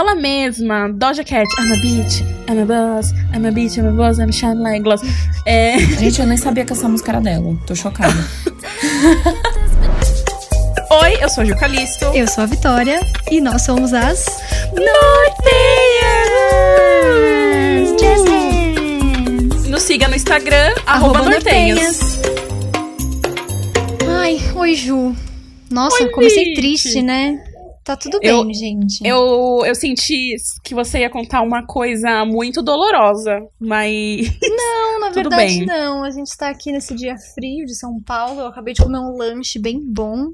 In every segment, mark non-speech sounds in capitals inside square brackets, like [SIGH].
ela mesma, Doja Cat, I'm a bitch, I'm a boss, I'm a bitch, I'm a boss, I'm shine like glass. É... Gente, eu nem sabia que essa música era dela. Tô chocada. [LAUGHS] Oi, eu sou a Ju Calisto. Eu sou a Vitória e nós somos as! Jazz Hands. Nos siga no Instagram, arroba Nortenhas. Ai, oi Ju. Nossa, Oi, comecei gente. triste, né? Tá tudo bem, Eu- gente. Eu, eu senti que você ia contar uma coisa muito dolorosa, mas. [LAUGHS] Não, na verdade bem. não. A gente tá aqui nesse dia frio de São Paulo. Eu acabei de comer um lanche bem bom.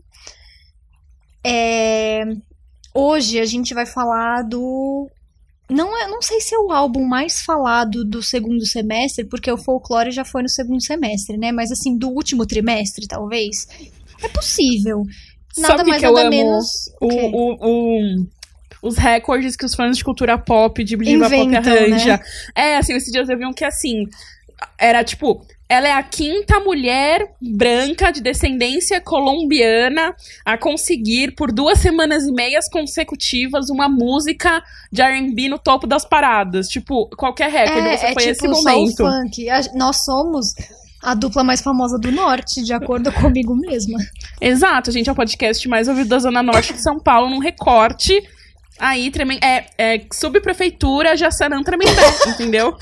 É, Hoje a gente vai falar do. Não, é, não sei se é o álbum mais falado do segundo semestre, porque o folclore já foi no segundo semestre, né? Mas assim, do último trimestre, talvez. É possível. Nada Sabe que mais, que eu amo? menos. O, o, o- os recordes que os fãs de cultura pop, de diva pop Inventam, arranja. É, assim, esses dias eu vi um que assim. Era tipo. Ela é a quinta mulher branca de descendência colombiana a conseguir, por duas semanas e meias consecutivas, uma música de RB no topo das paradas. Tipo, qualquer recorde, você é, foi é esse tipo só o momento. funk. Nós somos a dupla mais famosa do norte, de acordo [LAUGHS] comigo mesma. Exato, a gente é o podcast mais ouvido da Zona Norte de São Paulo, num recorte. Aí, tremen... é, é subprefeitura Jaçanã Tremembé, [LAUGHS] entendeu?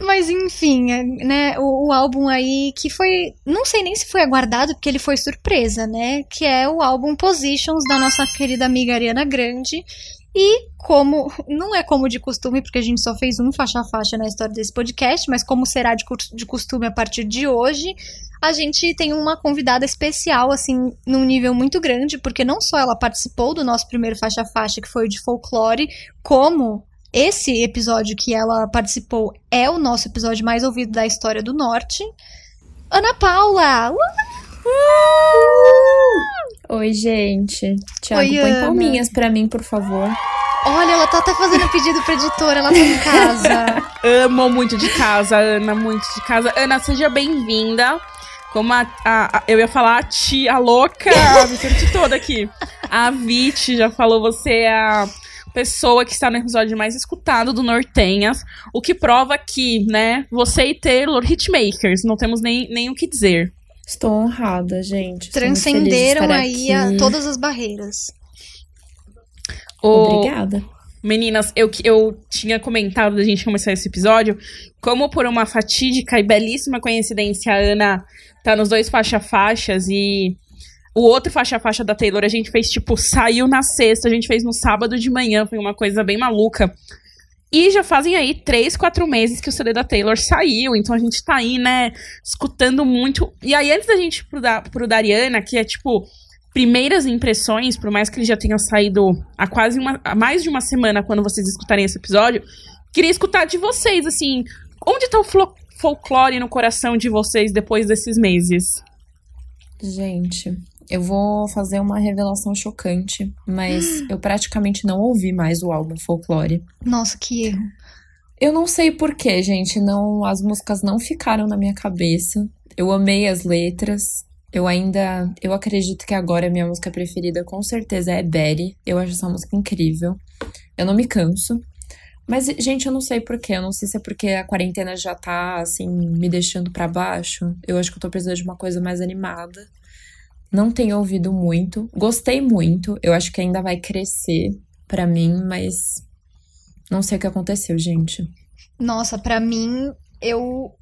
Mas enfim, é, né, o, o álbum aí que foi, não sei nem se foi aguardado, porque ele foi surpresa, né, que é o álbum Positions da nossa querida amiga Ariana Grande. E como, [LAUGHS] não é como de costume, porque a gente só fez um faixa a faixa na história desse podcast, mas como será de, de costume a partir de hoje, a gente tem uma convidada especial, assim, num nível muito grande, porque não só ela participou do nosso primeiro faixa a faixa, que foi o de folclore, como esse episódio que ela participou é o nosso episódio mais ouvido da história do Norte. Ana Paula! Uh! Oi, gente. Tiago, Oi, põe Ana. palminhas pra mim, por favor. Olha, ela tá até fazendo pedido pra editora, ela tá em casa. [LAUGHS] Amo muito de casa, Ana, muito de casa. Ana, seja bem-vinda. Como a, a- a- eu ia falar a tia louca, a [LAUGHS] me senti toda aqui. A Vit já falou, você é a pessoa que está no episódio mais escutado do Nortenhas. O que prova que, né, você e Taylor hitmakers, não temos nem, nem o que dizer. Estou honrada, gente. Transcenderam aí a- todas as barreiras. Obrigada. Meninas, eu, eu tinha comentado da gente começar esse episódio, como por uma fatídica e belíssima coincidência, a Ana tá nos dois faixa-faixas e o outro faixa-faixa da Taylor a gente fez, tipo, saiu na sexta, a gente fez no sábado de manhã, foi uma coisa bem maluca. E já fazem aí três, quatro meses que o CD da Taylor saiu, então a gente tá aí, né, escutando muito. E aí, antes da gente ir pro da, pro da Ariana, que é tipo, primeiras impressões, por mais que ele já tenha saído há quase uma, há mais de uma semana quando vocês escutarem esse episódio, queria escutar de vocês, assim, onde tá o folclore no coração de vocês depois desses meses? Gente, eu vou fazer uma revelação chocante, mas [GASPS] eu praticamente não ouvi mais o álbum Folklore. Nossa, que erro. Eu não sei porquê, gente. Não, as músicas não ficaram na minha cabeça. Eu amei as letras. Eu ainda, eu acredito que agora a minha música preferida com certeza é Betty. Eu acho essa música incrível. Eu não me canso. Mas, gente, eu não sei porquê. Eu não sei se é porque a quarentena já tá, assim, me deixando pra baixo. Eu acho que eu tô precisando de uma coisa mais animada. Não tenho ouvido muito. Gostei muito. Eu acho que ainda vai crescer pra mim, mas não sei o que aconteceu, gente. Nossa, pra mim, eu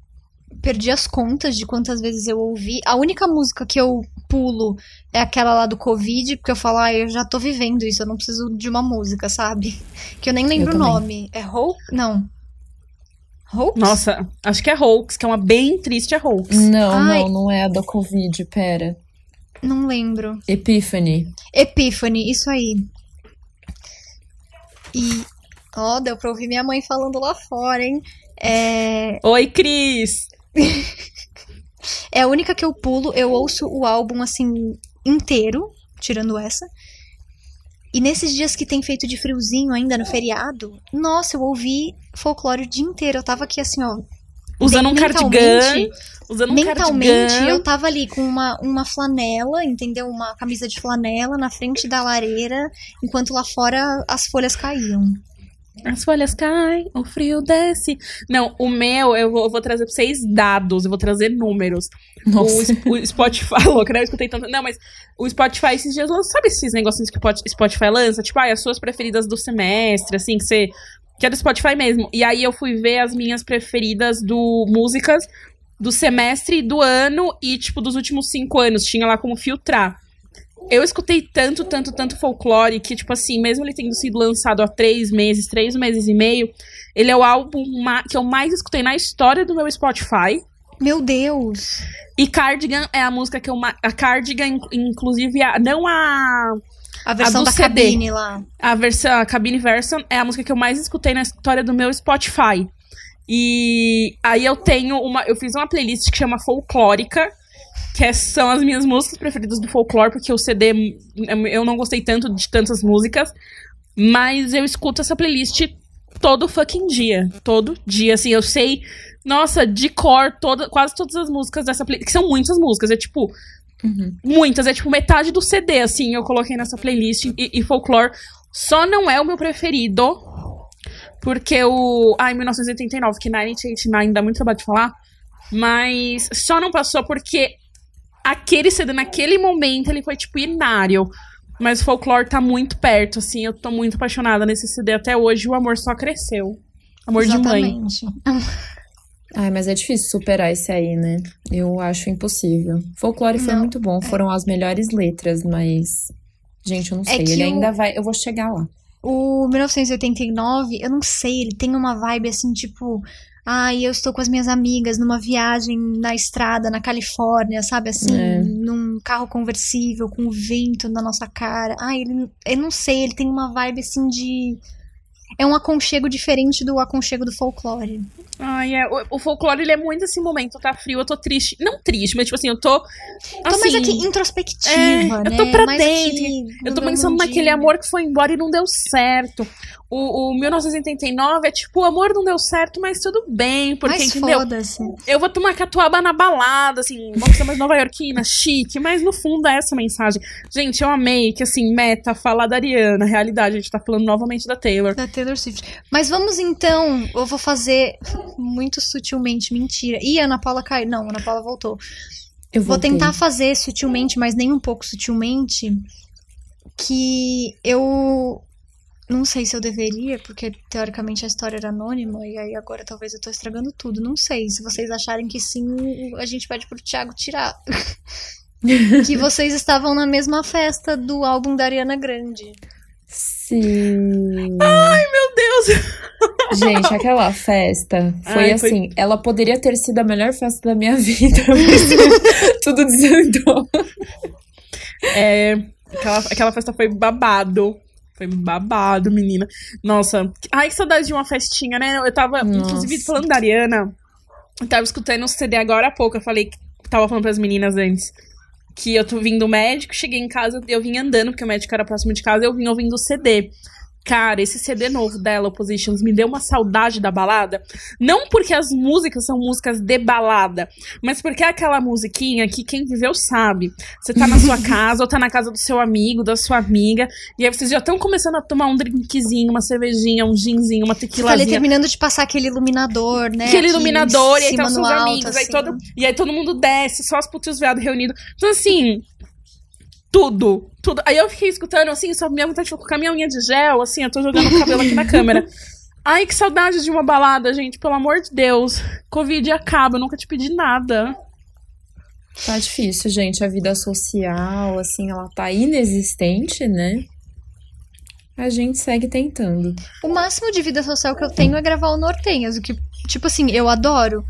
perdi as contas de quantas vezes eu ouvi. A única música que eu pulo é aquela lá do Covid, porque eu falo, ah, eu já tô vivendo isso, eu não preciso de uma música, sabe? Que eu nem lembro o também. nome. É Hope? Não. Hope? Nossa, acho que é Hoax, que é uma bem triste é Hoax. Não, Ai. não, não é a do Covid, pera. Não lembro. Epiphany. Epiphany, isso aí. E, ó, deu pra ouvir minha mãe falando lá fora, hein? É, Oi, Cris! [LAUGHS] é a única que eu pulo, eu ouço o álbum assim inteiro, tirando essa. E nesses dias que tem feito de friozinho ainda no feriado, nossa, eu ouvi folclore o dia inteiro. Eu tava aqui assim, ó, Usando um cardigan. mentalmente- Usando um Mentalmente, cardigan. eu tava ali com uma, uma flanela, entendeu? Uma camisa de flanela na frente da lareira, enquanto lá fora as folhas caíam. As folhas caem, o frio desce. Não, o meu, eu vou, eu vou trazer pra vocês dados, eu vou trazer números. O, Nossa. Sp- o Spotify, [LAUGHS] louca, né? Eu escutei tanto. Não, mas o Spotify esses dias lança. Sabe esses negocinhos que o Pot- Spotify lança? Tipo, ah, as suas preferidas do semestre, assim, que você. Que é do Spotify mesmo. E aí eu fui ver as minhas preferidas do músicas do semestre, do ano e, tipo, dos últimos cinco anos. Tinha lá como filtrar. Eu escutei tanto, tanto, tanto folclore que, tipo assim, mesmo ele tendo sido lançado há três meses, três meses e meio, ele é o álbum que eu mais escutei na história do meu Spotify. Meu Deus! E Cardigan é a música que eu mais. A Cardigan, in- inclusive, a- não a. A versão do da CD. cabine lá. A versão, a cabine version é a música que eu mais escutei na história do meu Spotify. E aí eu tenho uma. Eu fiz uma playlist que chama Folclórica, que são as minhas músicas preferidas do folclore, porque o CD hum, eu não gostei tanto de tantas músicas. Mas eu escuto essa playlist todo fucking dia. Todo dia, assim, eu sei. Nossa, de cor, toda, quase todas as músicas dessa playlist. Que são muitas músicas. É tipo, Uhum. Muitas, é tipo metade do CD, assim, eu coloquei nessa playlist. E, e folclore só não é o meu preferido. Porque o. Ai, 1989, que 1989 dá muito trabalho de falar. Mas só não passou porque aquele CD, naquele momento, ele foi, tipo, inário. Mas o folclore tá muito perto, assim. Eu tô muito apaixonada nesse CD até hoje. O amor só cresceu. Amor de mãe. Ai, mas é difícil superar esse aí, né? Eu acho impossível. Folclore foi Não, muito bom, foram as melhores letras, mas. Gente, eu não sei. É Ele o- ainda vai. Eu vou chegar lá. O 1989, eu não sei, ele tem uma vibe assim, tipo. Ai, eu estou com as minhas amigas numa viagem na estrada, na Califórnia, sabe? Assim, É. num carro conversível, com o vento na nossa cara. Ai, ele, eu não sei, ele tem uma vibe assim de. É um aconchego diferente do aconchego do folclore. Ai, é. O, o folclore, ele é muito esse momento, tá frio, eu tô triste. Não triste, mas tipo assim, eu tô. Tô mais assim, aqui introspectiva, é, né? eu tô pra mais dentro. aqui Eu tô pensando naquele amor que foi embora e não deu certo. O, o 1989 é tipo, o amor não deu certo, mas tudo bem, porque, Mas entendeu? Eu vou tomar catuaba na balada, assim, vamos ser mais nova-iorquina, chique, mas no fundo é essa mensagem. Gente, eu amei que, assim, meta, falar da Ariana, realidade, a gente tá falando novamente da Taylor. Da Taylor Swift. Mas vamos então, eu vou fazer muito sutilmente, mentira. Ih, Ana Paula caiu. Não, Ana Paula voltou. Eu Vou voltei. tentar fazer sutilmente, mas nem um pouco sutilmente, que eu não sei se eu deveria, porque teoricamente a história era anônima, e aí agora talvez eu tô estragando tudo. Não sei. Se vocês acharem que sim, a gente pede pro Thiago tirar. [LAUGHS] que vocês estavam na mesma festa do álbum da Ariana Grande. Sim. Meu Deus! Gente, aquela festa foi Ai, foi- assim. Ela poderia ter sido a melhor festa da minha [LAUGHS] vida, mas [LAUGHS] tudo desandou. É, aquela, aquela festa foi babado. Foi babado, menina. Nossa, ai, que saudade de uma festinha, né? Eu tava, Nossa. inclusive, falando da Ariana. Eu tava escutando o CD agora há pouco. Eu falei que tava falando pras meninas antes. Que eu tô vindo do médico, cheguei em casa, eu vim andando, porque o médico era próximo de casa, eu vim ouvindo o CD. Cara, esse CD novo dela, Oppositions, me deu uma saudade da balada. Não porque as músicas são músicas de balada, mas porque é aquela musiquinha que quem viveu sabe. Você tá na sua [LAUGHS] casa ou tá na casa do seu amigo, da sua amiga, e aí vocês já estão começando a tomar um drinkzinho, uma cervejinha, um ginzinho, uma tá ali tequilazinha. terminando de passar aquele iluminador, né? Aquele iluminador, e aí tá cima os seus alto, amigos, aí assim. todo, e aí todo mundo desce, só as putas viados reunidos. Então, assim, tudo, tudo. Aí eu fiquei escutando, assim, só minha vontade de colocar minha unha de gel, assim, eu tô jogando o cabelo aqui na [LAUGHS] câmera. Ai, que saudade de uma balada, gente, pelo amor de Deus. Covid acaba, eu nunca te pedi nada. Tá difícil, gente. A vida social, assim, ela tá inexistente, né? A gente segue tentando. O máximo de vida social que eu tenho é gravar o Nortenhas, o que, tipo assim, eu adoro,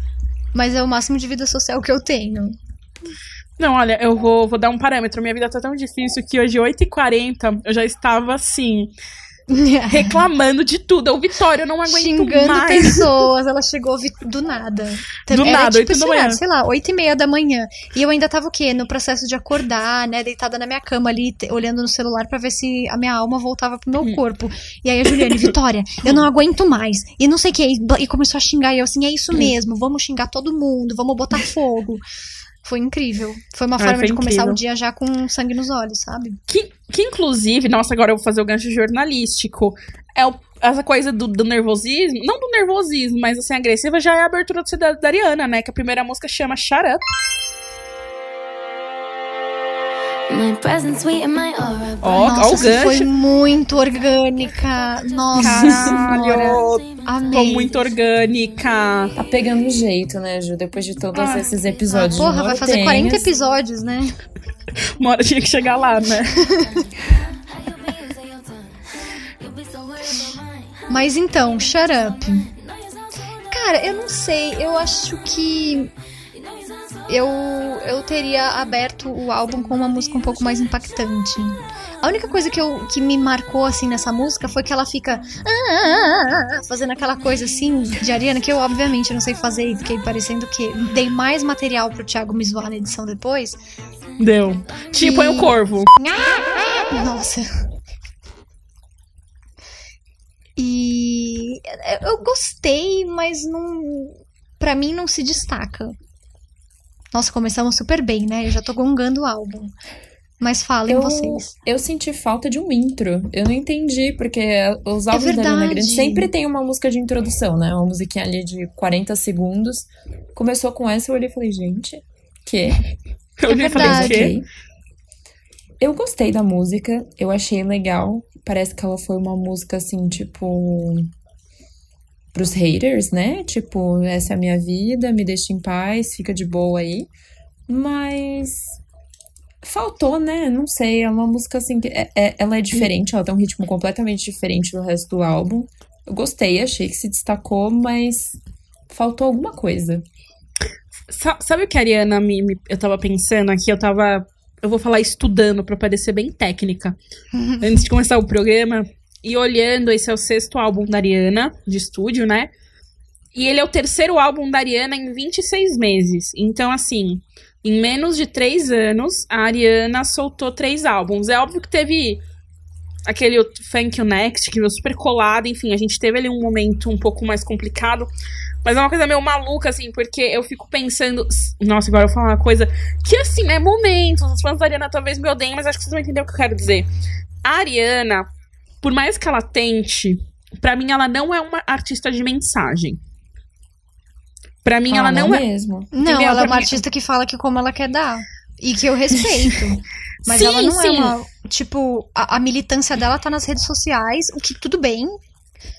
mas é o máximo de vida social que eu tenho. Não, olha, eu vou, vou dar um parâmetro. Minha vida tá tão difícil que hoje, 8h40, eu já estava assim. [LAUGHS] reclamando de tudo. Eu, Vitória, eu não aguento Xingando mais. pessoas. Ela chegou do nada. Do Era nada, tipo oito esse da manhã. horário, sei lá, oito e meia da manhã. E eu ainda tava o quê? No processo de acordar, né? Deitada na minha cama ali, olhando no celular pra ver se a minha alma voltava pro meu Hum. corpo. E aí a Juliane, Vitória, eu não aguento mais. E não sei o que. E começou a xingar. E eu assim, é isso Hum. mesmo. Vamos xingar todo mundo. Vamos botar fogo. Foi incrível. Foi uma Ai, forma foi de começar incrível. o dia já com sangue nos olhos, sabe? Que, que inclusive, nossa, agora eu vou fazer o gancho jornalístico. É o- essa coisa do, do nervosismo, não do nervosismo, mas assim, agressiva, já é a abertura do CD da Ariana, né? Que a primeira música chama Shut Up. Ó, ó Nossa, foi muito orgânica. Nossa. Caralho! Tô muito orgânica. Tá pegando jeito, né, Ju? Depois de todos Ah. esses episódios. Porra, vai fazer 40 nortenhos. episódios, né? [LAUGHS] Uma hora tinha que chegar lá, né? [LAUGHS] Mas então, shut up. Cara, eu não sei, eu acho que eu, eu teria aberto o álbum com uma música um pouco mais impactante. A única coisa que, eu, que me marcou assim nessa música foi que ela fica "Ah, ah, ah", fazendo aquela coisa assim de Ariana que eu obviamente não sei fazer e fiquei parecendo que dei mais material pro Thiago me zoar na edição depois. Deu. Tipo, põe o corvo. Nossa. E eu gostei, mas não. Pra mim não se destaca. Nossa, começamos super bem, né? Eu já tô gongando o álbum. Mas falem Eu, vocês. eu senti falta de um intro. Eu não entendi, porque os álbuns da Ariana. Grande sempre tem uma música de introdução, né? Uma musiquinha ali de 40 segundos. Começou com essa, eu olhei e falei, gente, que? [LAUGHS] Eu olhei e falei, o verdade. quê? Eu gostei da música, eu achei legal. Parece que ela foi uma música assim, tipo. Pros haters, né? Tipo, essa é a minha vida, me deixa em paz, fica de boa aí. Mas. Faltou, né? Não sei, é uma música assim que. é- é- ela é diferente, ela tem um ritmo completamente diferente do resto do álbum. Eu gostei, achei que se destacou, mas faltou alguma coisa. Sa- Sabe o que a Ariana me, me- eu tava pensando aqui? Eu tava. Eu vou falar estudando pra parecer bem técnica. [LAUGHS] Antes de começar o programa. E olhando, esse é o sexto álbum da Ariana, de estúdio, né? E ele é o terceiro álbum da Ariana em 26 meses. Então, assim, em menos de três anos, a Ariana soltou três álbuns. É óbvio que teve aquele Thank You Next, que veio super colado. Enfim, a gente teve ali um momento um pouco mais complicado. Mas é uma coisa meio maluca, assim, porque eu fico pensando. Nossa, agora eu vou falar uma coisa que, assim, né? Momentos. Os fãs da Ariana talvez me odeiem, mas acho que vocês vão entender o que eu quero dizer. A Ariana, por mais que ela tente, pra mim ela não é uma artista de mensagem. Pra mim, ela Ah, não é. mesmo. Não, Entendeu? ela é uma mim- artista que fala que como ela quer dar. E que eu [LAUGHS] respeito. Mas Sim, ela não sim. é uma. Tipo, a, a militância dela tá nas redes sociais, o que tudo bem.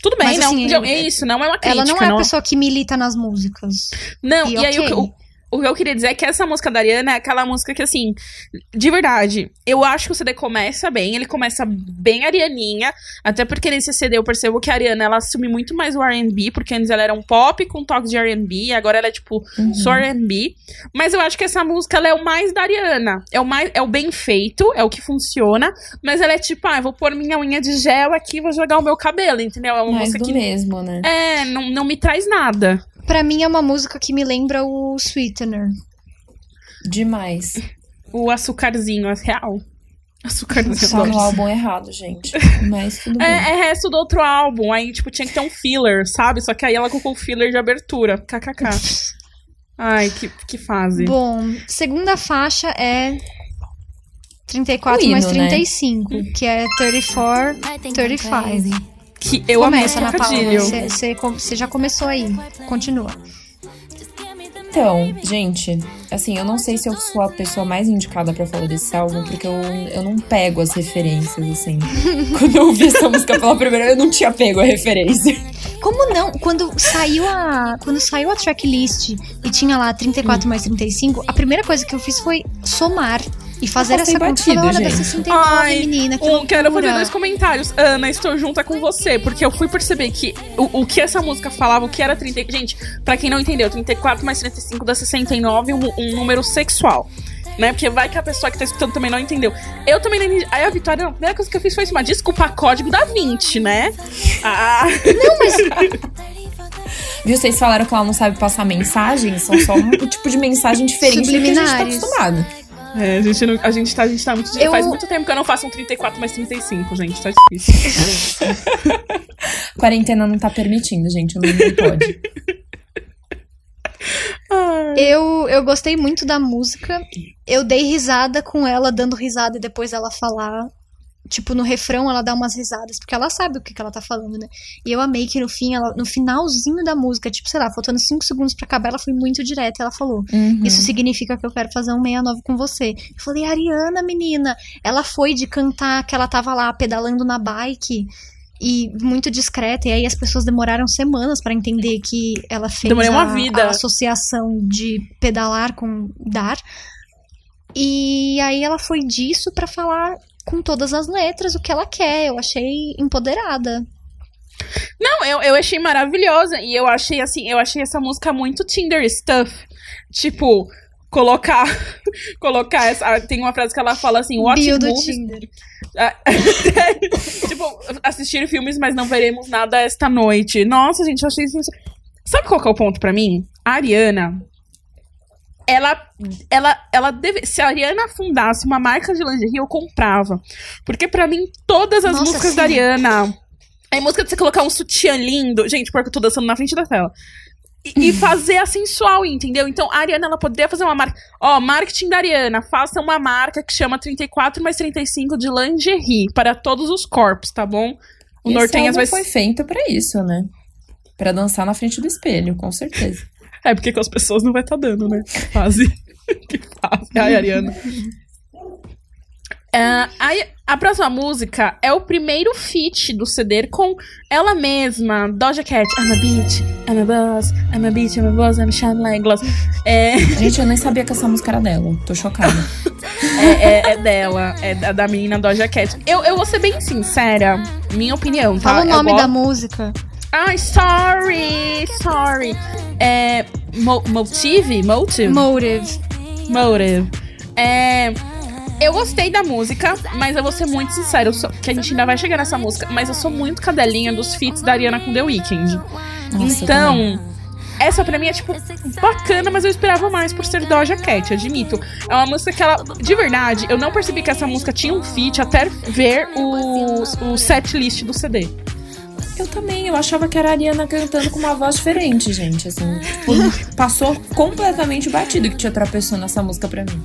Tudo bem, Mas, não. assim, não, é isso, não é uma crítica. ela não é a não. pessoa que milita nas músicas. Não, E e, aí o, o que eu queria dizer é que essa música da Ariana é aquela música que, assim, de verdade, eu acho que o CD começa bem, ele começa bem arianinha, até porque nesse CD eu percebo que a Ariana, ela assume muito mais o R&B, porque antes ela era um pop com toques de R&B, agora ela é, tipo, Uhum. só R&B, mas eu acho que essa música, ela é o mais da Ariana, é o, mais, é o bem feito, é o que funciona, mas ela é tipo, ah, vou pôr minha unha de gel aqui, vou jogar o meu cabelo, entendeu? É uma Mais música que, mesmo, né? é, não, não me traz nada. Pra mim é uma música que me lembra o Sweetener. Demais. O açucarzinho, é real. Açucarzinho. Só no álbum errado, gente. [LAUGHS] Mas tudo bem. É, é resto do outro álbum. Aí, tipo, tinha que ter um filler, sabe? Só que aí ela colocou o filler de abertura. KKK. [LAUGHS] Ai, que, que fase. Bom, segunda faixa é 34 O mais hino, né? 35, que é 34, 35. Que eu amei Começa na Paula. trocadilho. Você já começou aí. Continua. Então, gente, assim, eu não sei se eu sou a pessoa mais indicada pra falar desse álbum, porque eu, eu não pego as referências, assim. [LAUGHS] Quando eu ouvi essa música pela primeira vez, eu não tinha pego a referência. Como não? Quando saiu a, quando saiu a tracklist e tinha lá 34 mais 35, a primeira coisa que eu fiz foi somar e fazer essa conta. batido, dá gente. 69, Ai, menina, que Um, quero fazer dois comentários. Ana, estou junta com você, porque eu fui perceber que o, o que essa música falava, o que era 30. Gente, pra quem não entendeu, 34 mais 35 dá 69, um, um número sexual. né? Porque vai que a pessoa que tá escutando também não entendeu. Eu também não entendi. Aí a Vitória, não, a primeira coisa que eu fiz foi uma desculpa código da 20, né? Ah. Não, mas [LAUGHS] Viu? Vocês falaram que ela não sabe passar mensagem, são só um [LAUGHS] tipo de mensagem diferente do que a gente tá acostumado. É, a gente, não, a gente tá, a gente tá muito. Eu- Faz muito tempo que eu não faço um 34 mais 35, gente. Tá [LAUGHS] difícil. Quarentena não tá permitindo, gente. Não, não pode. [LAUGHS] Eu, eu gostei muito da música. Eu dei risada com ela dando risada e depois ela falar. Tipo, no refrão ela dá umas risadas, porque ela sabe o que, que ela tá falando, né? E eu amei que no fim, ela, no finalzinho da música, tipo, sei lá, faltando 5 segundos pra acabar, ela foi muito direta. Ela falou: Uhum. Isso significa que eu quero fazer um 69 com você. Eu falei, Ariana, menina. Ela foi de cantar que ela tava lá pedalando na bike e muito discreta. E aí as pessoas demoraram semanas pra entender que ela fez Demorei uma a, vida. a associação de pedalar com dar. E aí ela foi disso pra falar com todas as letras o que ela quer. Eu achei empoderada. Não, eu, eu achei maravilhosa. E eu achei assim, eu achei essa música muito Tinder stuff. Tipo, colocar. [LAUGHS] colocar essa. Tem uma frase que ela fala assim, watch movies. Tinder. Ah, [LAUGHS] tipo, assistir filmes, mas não veremos nada esta noite. Nossa, gente, eu achei isso. Sabe qual que é o ponto pra mim? A Ariana. Ela, ela, ela deve, se a Ariana fundasse uma marca de lingerie, eu comprava. Porque pra mim, todas as Nossa, músicas sim. da Ariana. É música de você colocar um sutiã lindo. Gente, porque eu tô dançando na frente da tela. E, e [LAUGHS] fazer a sensual, entendeu? Então, a Ariana, ela poderia fazer uma marca. Ó, marketing da Ariana. Faça uma marca que chama 34 mais 35 de lingerie para todos os corpos, tá bom? O Nortenhas vai foi feito pra isso, né? Pra dançar na frente do espelho, com certeza. [LAUGHS] É, porque com as pessoas não vai estar dando, né? Fase. [LAUGHS] que fase. Ai, Ariana. É, aí, a próxima música é o primeiro feat do CD com ela mesma, Doja Cat. I'm a bitch, I'm a boss, I'm a bitch, I'm a boss, I'm shine like glass. É, Gente, eu nem sabia que essa música era dela. Tô chocada. [LAUGHS] é, é- é dela, é da, da menina Doja Cat. Eu, eu vou ser bem sincera, minha opinião, tá? Fala o nome da música. Ai, sorry, sorry. É. Mo motive? Motive? Motive. Motive. É. Eu gostei da música, mas eu vou ser muito sincera, sou- que a gente ainda vai chegar nessa música, mas eu sou muito cadelinha dos feats da Ariana com The Weeknd. Nossa, então, essa pra mim é tipo bacana, mas eu esperava mais por ser Doja Cat, admito. É uma música que ela, de verdade, eu não percebi que essa música tinha um feat até ver o, o set list do CD. Eu também, eu achava que era a Ariana cantando com uma voz diferente, gente. Assim, passou completamente batido que tinha pessoa nessa música pra mim.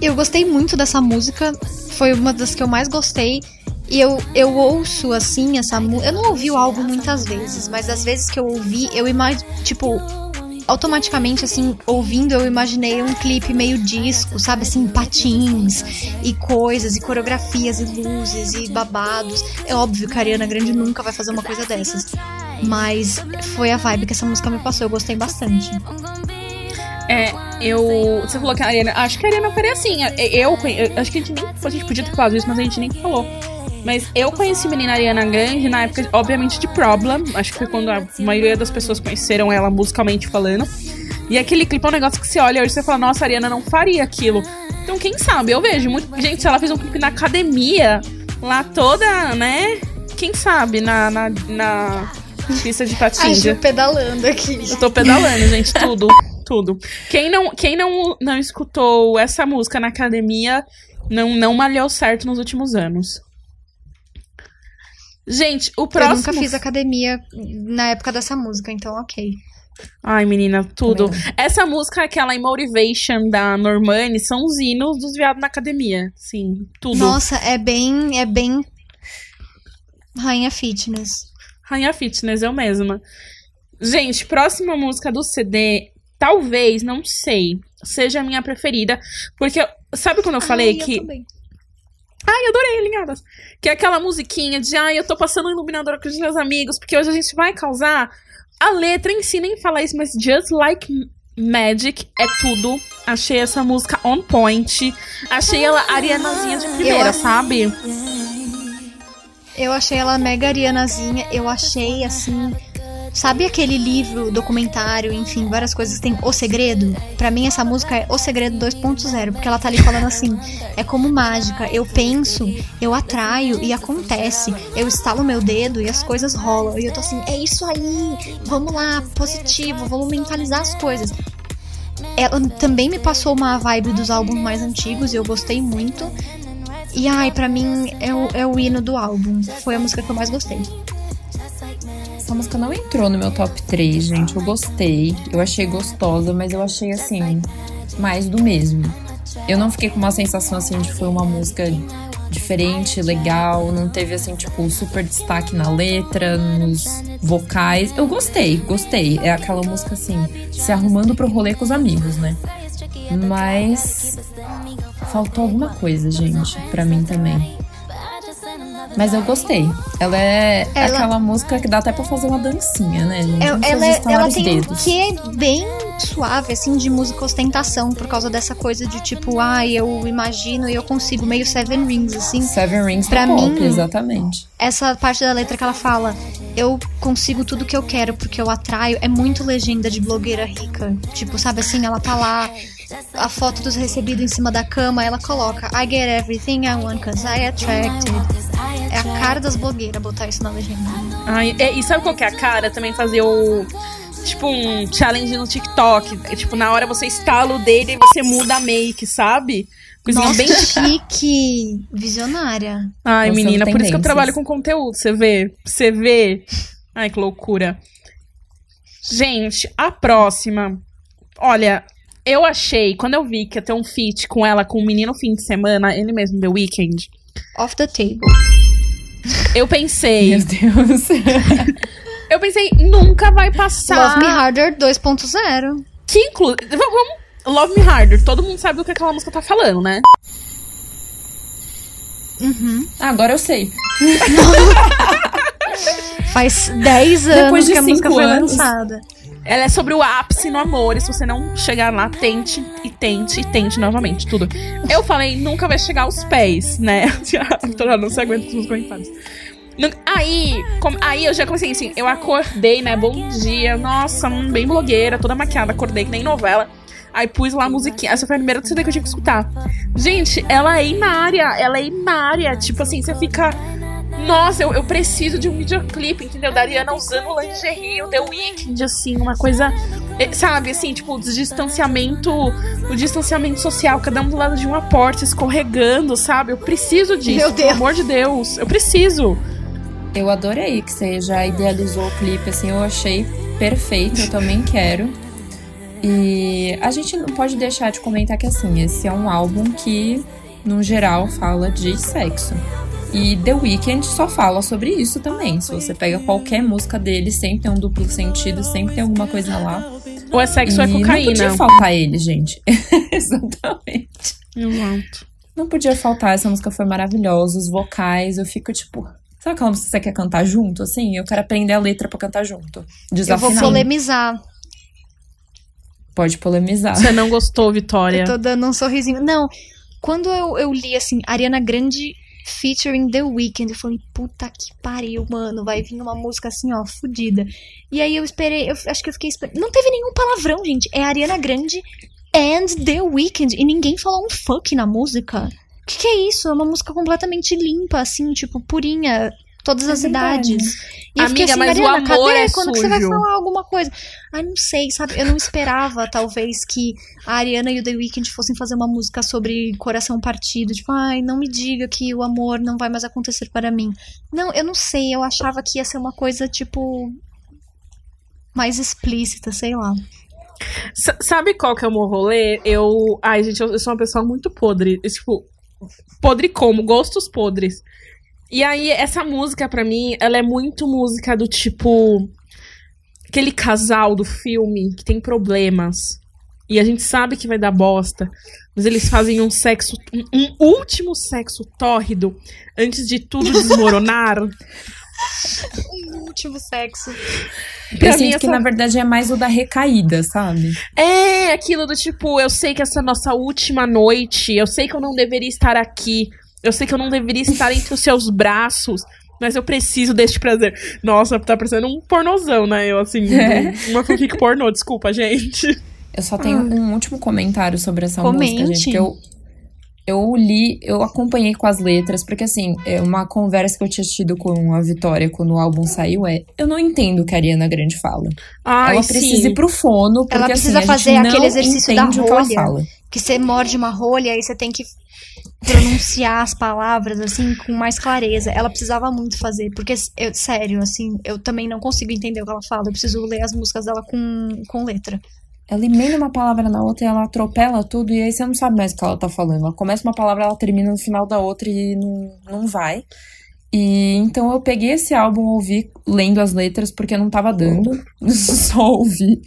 Eu gostei muito dessa música. Foi uma das que eu mais gostei. E eu, eu ouço, assim, essa música. Eu não ouvi o álbum muitas vezes, mas das vezes que eu ouvi, eu imagino. Tipo, automaticamente, assim, ouvindo, eu imaginei um clipe meio disco, sabe? Assim, patins e coisas, e coreografias, e luzes, e babados. É óbvio que a Ariana Grande nunca vai fazer uma coisa dessas. Mas foi a vibe que essa música me passou. Eu gostei bastante. É, eu. Você falou que a Ariana. Acho que a Ariana faria assim. Eu, eu acho que a gente nem. A gente podia ter falado isso, mas a gente nem falou. Mas eu conheci a menina Ariana Grande na época, obviamente, de Problem. Acho que foi quando a maioria das pessoas conheceram ela musicalmente falando. E aquele clipe é um negócio que você olha hoje e você fala, nossa, a Ariana não faria aquilo. Então, quem sabe? Eu vejo. Muito... Gente, se ela fez um clipe na academia, lá toda, né? Quem sabe? Na, na, na pista de patins. Acho pedalando aqui. Eu tô pedalando, gente, tudo, [LAUGHS] tudo. Quem não, quem não, não escutou essa música na academia não, não malhou certo nos últimos anos. Gente, o próximo. Eu nunca fiz academia na época dessa música, então ok. Ai, menina, tudo. Também Essa música, aquela em Motivation da Normani, são os hinos dos viados na academia. Sim, tudo. Nossa, é bem. É bem. Rainha Fitness. Rainha Fitness, eu mesma. Gente, próxima música do CD, talvez, não sei, seja a minha preferida. Porque, sabe quando eu falei Ai, eu que. também. Ai, adorei, alinhadas. Que é aquela musiquinha de, ai, eu tô passando um iluminador com os meus amigos, porque hoje a gente vai causar. A letra em si nem fala isso, mas Just Like Magic é tudo. Achei essa música on point. Achei ela arianazinha de primeira, Eu- sabe? Eu achei ela mega arianazinha. Eu achei, assim. Sabe aquele livro, documentário, enfim, várias coisas que tem O Segredo? Pra mim essa música é O Segredo 2.0, porque ela tá ali falando assim, é como mágica, eu penso, eu atraio e acontece. Eu estalo meu dedo e as coisas rolam. E eu tô assim, é isso aí. Vamos lá, positivo, vamos mentalizar as coisas. Ela também me passou uma vibe dos álbuns mais antigos e eu gostei muito. E ai, pra mim é o, é o hino do álbum. Foi a música que eu mais gostei. Essa música não entrou no meu top 3, gente. Eu gostei. Eu achei gostosa, mas eu achei assim, mais do mesmo. Eu não fiquei com uma sensação assim de foi uma música diferente, legal, não teve assim, tipo, super destaque na letra, nos vocais. Eu gostei, gostei. É aquela música assim, se arrumando pro rolê com os amigos, né? Mas faltou alguma coisa, gente, para mim também. Mas eu gostei. Ela é Ela- aquela música que dá até pra fazer uma dancinha, né, gente? É- ela, é- ela os tem um dedos. quê bem suave, assim, de música ostentação, por causa dessa coisa de tipo, ai, eu imagino e eu consigo, meio Seven Rings, assim. Seven Rings Pra pop, mim- exatamente. Essa parte da letra que ela fala, eu consigo tudo que eu quero porque eu atraio, é muito legenda de blogueira rica. Tipo, sabe assim, ela tá lá, a foto dos recebidos em cima da cama, ela coloca I get everything I want cause I attracted. É a cara das blogueiras botar isso na legenda. Ai, é, e sabe qual que é a cara? Também fazer o. Tipo, um challenge no TikTok. É, tipo, na hora você estala o dedo e você muda a make, sabe? Coisinha Nossa, bem. chique, visionária. Ai, menina, por isso que eu trabalho com conteúdo. Você vê? Você vê? Ai, que loucura. Gente, a próxima. Olha, eu achei, quando eu vi que ia ter um feat com ela, com o menino fim de semana, ele mesmo, The Weeknd, Off the table. Eu pensei. Meu Deus. [LAUGHS] Eu pensei, nunca vai passar. Love Me Harder 2.0. Que inclui. Vamos. Love Me Harder. Todo mundo sabe do que aquela música tá falando, né? Ah, Agora eu sei. [LAUGHS] Faz 10 anos Depois de que a música cinco foi anos. lançada. Ela é sobre o ápice no amor. E se você não chegar lá, tente e tente e tente novamente. Tudo. Eu falei, nunca vai chegar aos pés, né? Já não se aguenta os comentários. Aí, com- aí eu já comecei assim, eu acordei, né? Bom dia, nossa, hum, bem blogueira, toda maquiada, acordei que nem novela. Aí pus lá a musiquinha. Essa foi a primeira CD que eu tinha que escutar. Gente, ela é hilária, ela é hilária. Tipo assim, você fica. Nossa, eu, eu preciso de um videoclipe, entendeu? Da Ariana usando lingerie, o The Weeknd, assim, uma coisa. eh, Sabe, assim, tipo, o distanciamento. O distanciamento social, cada um do lado de uma porta, escorregando, sabe? Eu preciso disso, Meu pelo Deus. amor de Deus. Eu preciso. Eu adorei que você já idealizou o clipe, assim, eu achei perfeito, eu também quero. E a gente não pode deixar de comentar que, assim, esse é um álbum que, no geral, fala de sexo. E The Weeknd só fala sobre isso também. Se você pega qualquer música dele, sempre tem um duplo sentido, sempre tem alguma coisa lá. Ou é sexo ou é e não cocaína. podia faltar ele, gente. [LAUGHS] Exatamente. Exato. Não podia faltar, essa música foi maravilhosa, os vocais, eu fico tipo. Sabe aquela música que você quer cantar junto, assim? Eu quero aprender a letra pra cantar junto. Eu vou polemizar. Pode polemizar. Você não gostou, Vitória? Eu tô dando um sorrisinho. Não, quando eu, eu li assim, Ariana Grande featuring The Weeknd, eu falei, puta que pariu, mano, vai vir uma música assim, ó, fodida. E aí eu esperei, eu acho que eu fiquei esperando. Não teve nenhum palavrão, gente. É Ariana Grande and The Weeknd. E ninguém falou um fuck na música. O que, que é isso? É uma música completamente limpa, assim, tipo, purinha. Todas É as verdade. idades. E eu fiquei Amiga, assim, mas o amor cadê? é Quando que você vai sujo. falar alguma coisa? Ai, não sei, sabe? Eu não esperava, talvez, que a Ariana e o The Weeknd fossem fazer uma música sobre coração partido. Tipo, ai, não me diga que o amor não vai mais acontecer para mim. Não, eu não sei. Eu achava que ia ser uma coisa, tipo. Mais explícita, sei lá. S- sabe qual que é o meu rolê? Eu. Ai, gente, eu, eu sou uma pessoa muito podre. Eu, Tipo, podre como? Gostos podres. E aí, essa música, pra mim, ela é muito música do tipo. Aquele casal do filme que tem problemas. E a gente sabe que vai dar bosta. Mas eles fazem um sexo. Um, um último sexo tórrido antes de tudo desmoronar. [LAUGHS] Um último sexo. Pra Eu mim, sinto que, essa- na verdade, é mais o da recaída, sabe? É, aquilo do tipo, eu sei que essa é a nossa última noite, eu sei que eu não deveria estar aqui, eu sei que eu não deveria estar entre os seus braços, Mas eu preciso deste prazer. Nossa, tá parecendo um pornozão, né? Eu, assim, É. [LAUGHS] uma fanfic pornô, desculpa, gente. Eu só tenho um último comentário sobre essa Comente. música, gente. Que eu, eu li, eu acompanhei com as letras, porque assim, é uma conversa que eu tinha tido com a Vitória quando o álbum saiu é: eu não entendo o que a Ariana Grande fala. Ai, ela sim. precisa ir pro fono, porque Ela precisa assim, a fazer aquele exercício da que rolha. fala. Que você morde uma rolha e você tem que pronunciar as palavras, assim, com mais clareza. Ela precisava muito fazer, porque, eu- sério, assim, eu também não consigo entender o que ela fala. Eu preciso ler as músicas dela com, com letra. Ela emenda uma palavra na outra e ela atropela tudo, e aí você não sabe mais o que ela tá falando. Ela começa uma palavra, ela termina no final da outra e não, não vai. E então eu peguei esse álbum, ouvi lendo as letras, porque não tava dando, [LAUGHS] só ouvi.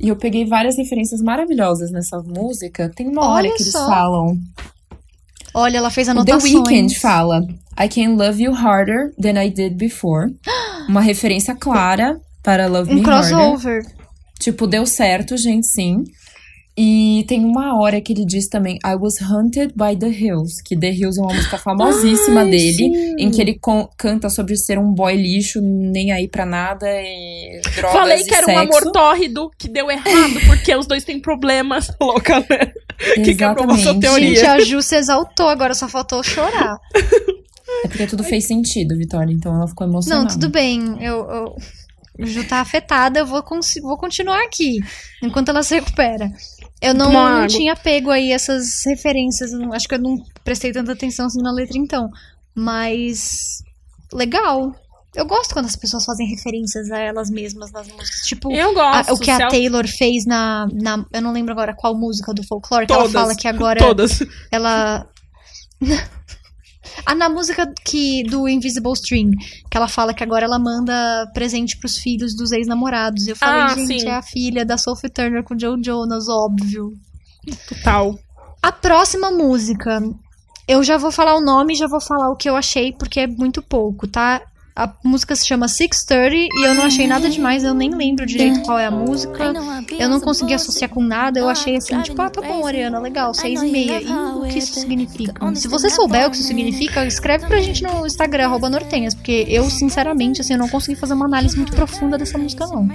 E eu peguei várias referências maravilhosas nessa música. Tem uma hora Olha que eles só. falam. Olha, ela fez O The anotações. Weeknd fala: I can love you harder than I did before. [GASPS] Uma referência clara para Love Um Me Harder. crossover. Tipo, deu certo, gente, sim. E tem uma hora que ele diz também I was hunted by the hills, que The Hills é uma música famosíssima Ai, dele, sim. em que ele canta sobre ser um boy lixo, nem aí pra nada e drogas Falei e que era um sexo. amor tórrido, que deu errado, porque os dois têm problemas. [LAUGHS] Louca, né? que quebrou a sua Exatamente. teoria. Gente, a Ju se exaltou, agora só faltou chorar. É porque tudo fez sentido, Vitória, então ela ficou emocionada. Não, tudo bem. Eu, eu, a Ju tá afetada, eu vou, vou continuar aqui, enquanto ela se recupera. Eu não, não tinha pego aí essas referências, não- acho que eu não prestei tanta atenção assim na letra então. Mas. Legal. Eu gosto quando as pessoas fazem referências a elas mesmas nas músicas. Tipo, Eu a- gosto. o que a Taylor fez na, na. Eu não lembro agora qual música do folclore, que ela fala que agora Todas. ela. [LAUGHS] ah, na música que do Invisible String, que ela fala que agora ela manda presente pros filhos dos ex-namorados. Eu falei, Ah, gente, sim. é a filha da Sophie Turner com Joe Jonas, óbvio. Total. A próxima música, eu já vou falar o nome e já vou falar o que eu achei, porque é muito pouco, tá? A música se chama 630 e eu não achei nada demais, eu nem lembro direito qual é a música. Eu não consegui associar com nada, eu achei assim, tipo, ah, tá bom, Ariana, legal, seis e meia. E o que isso significa? Se você souber o que isso significa, escreve pra gente no Instagram, arroba nortenhas, porque eu, sinceramente, assim, eu não consegui fazer uma análise muito profunda dessa música, não.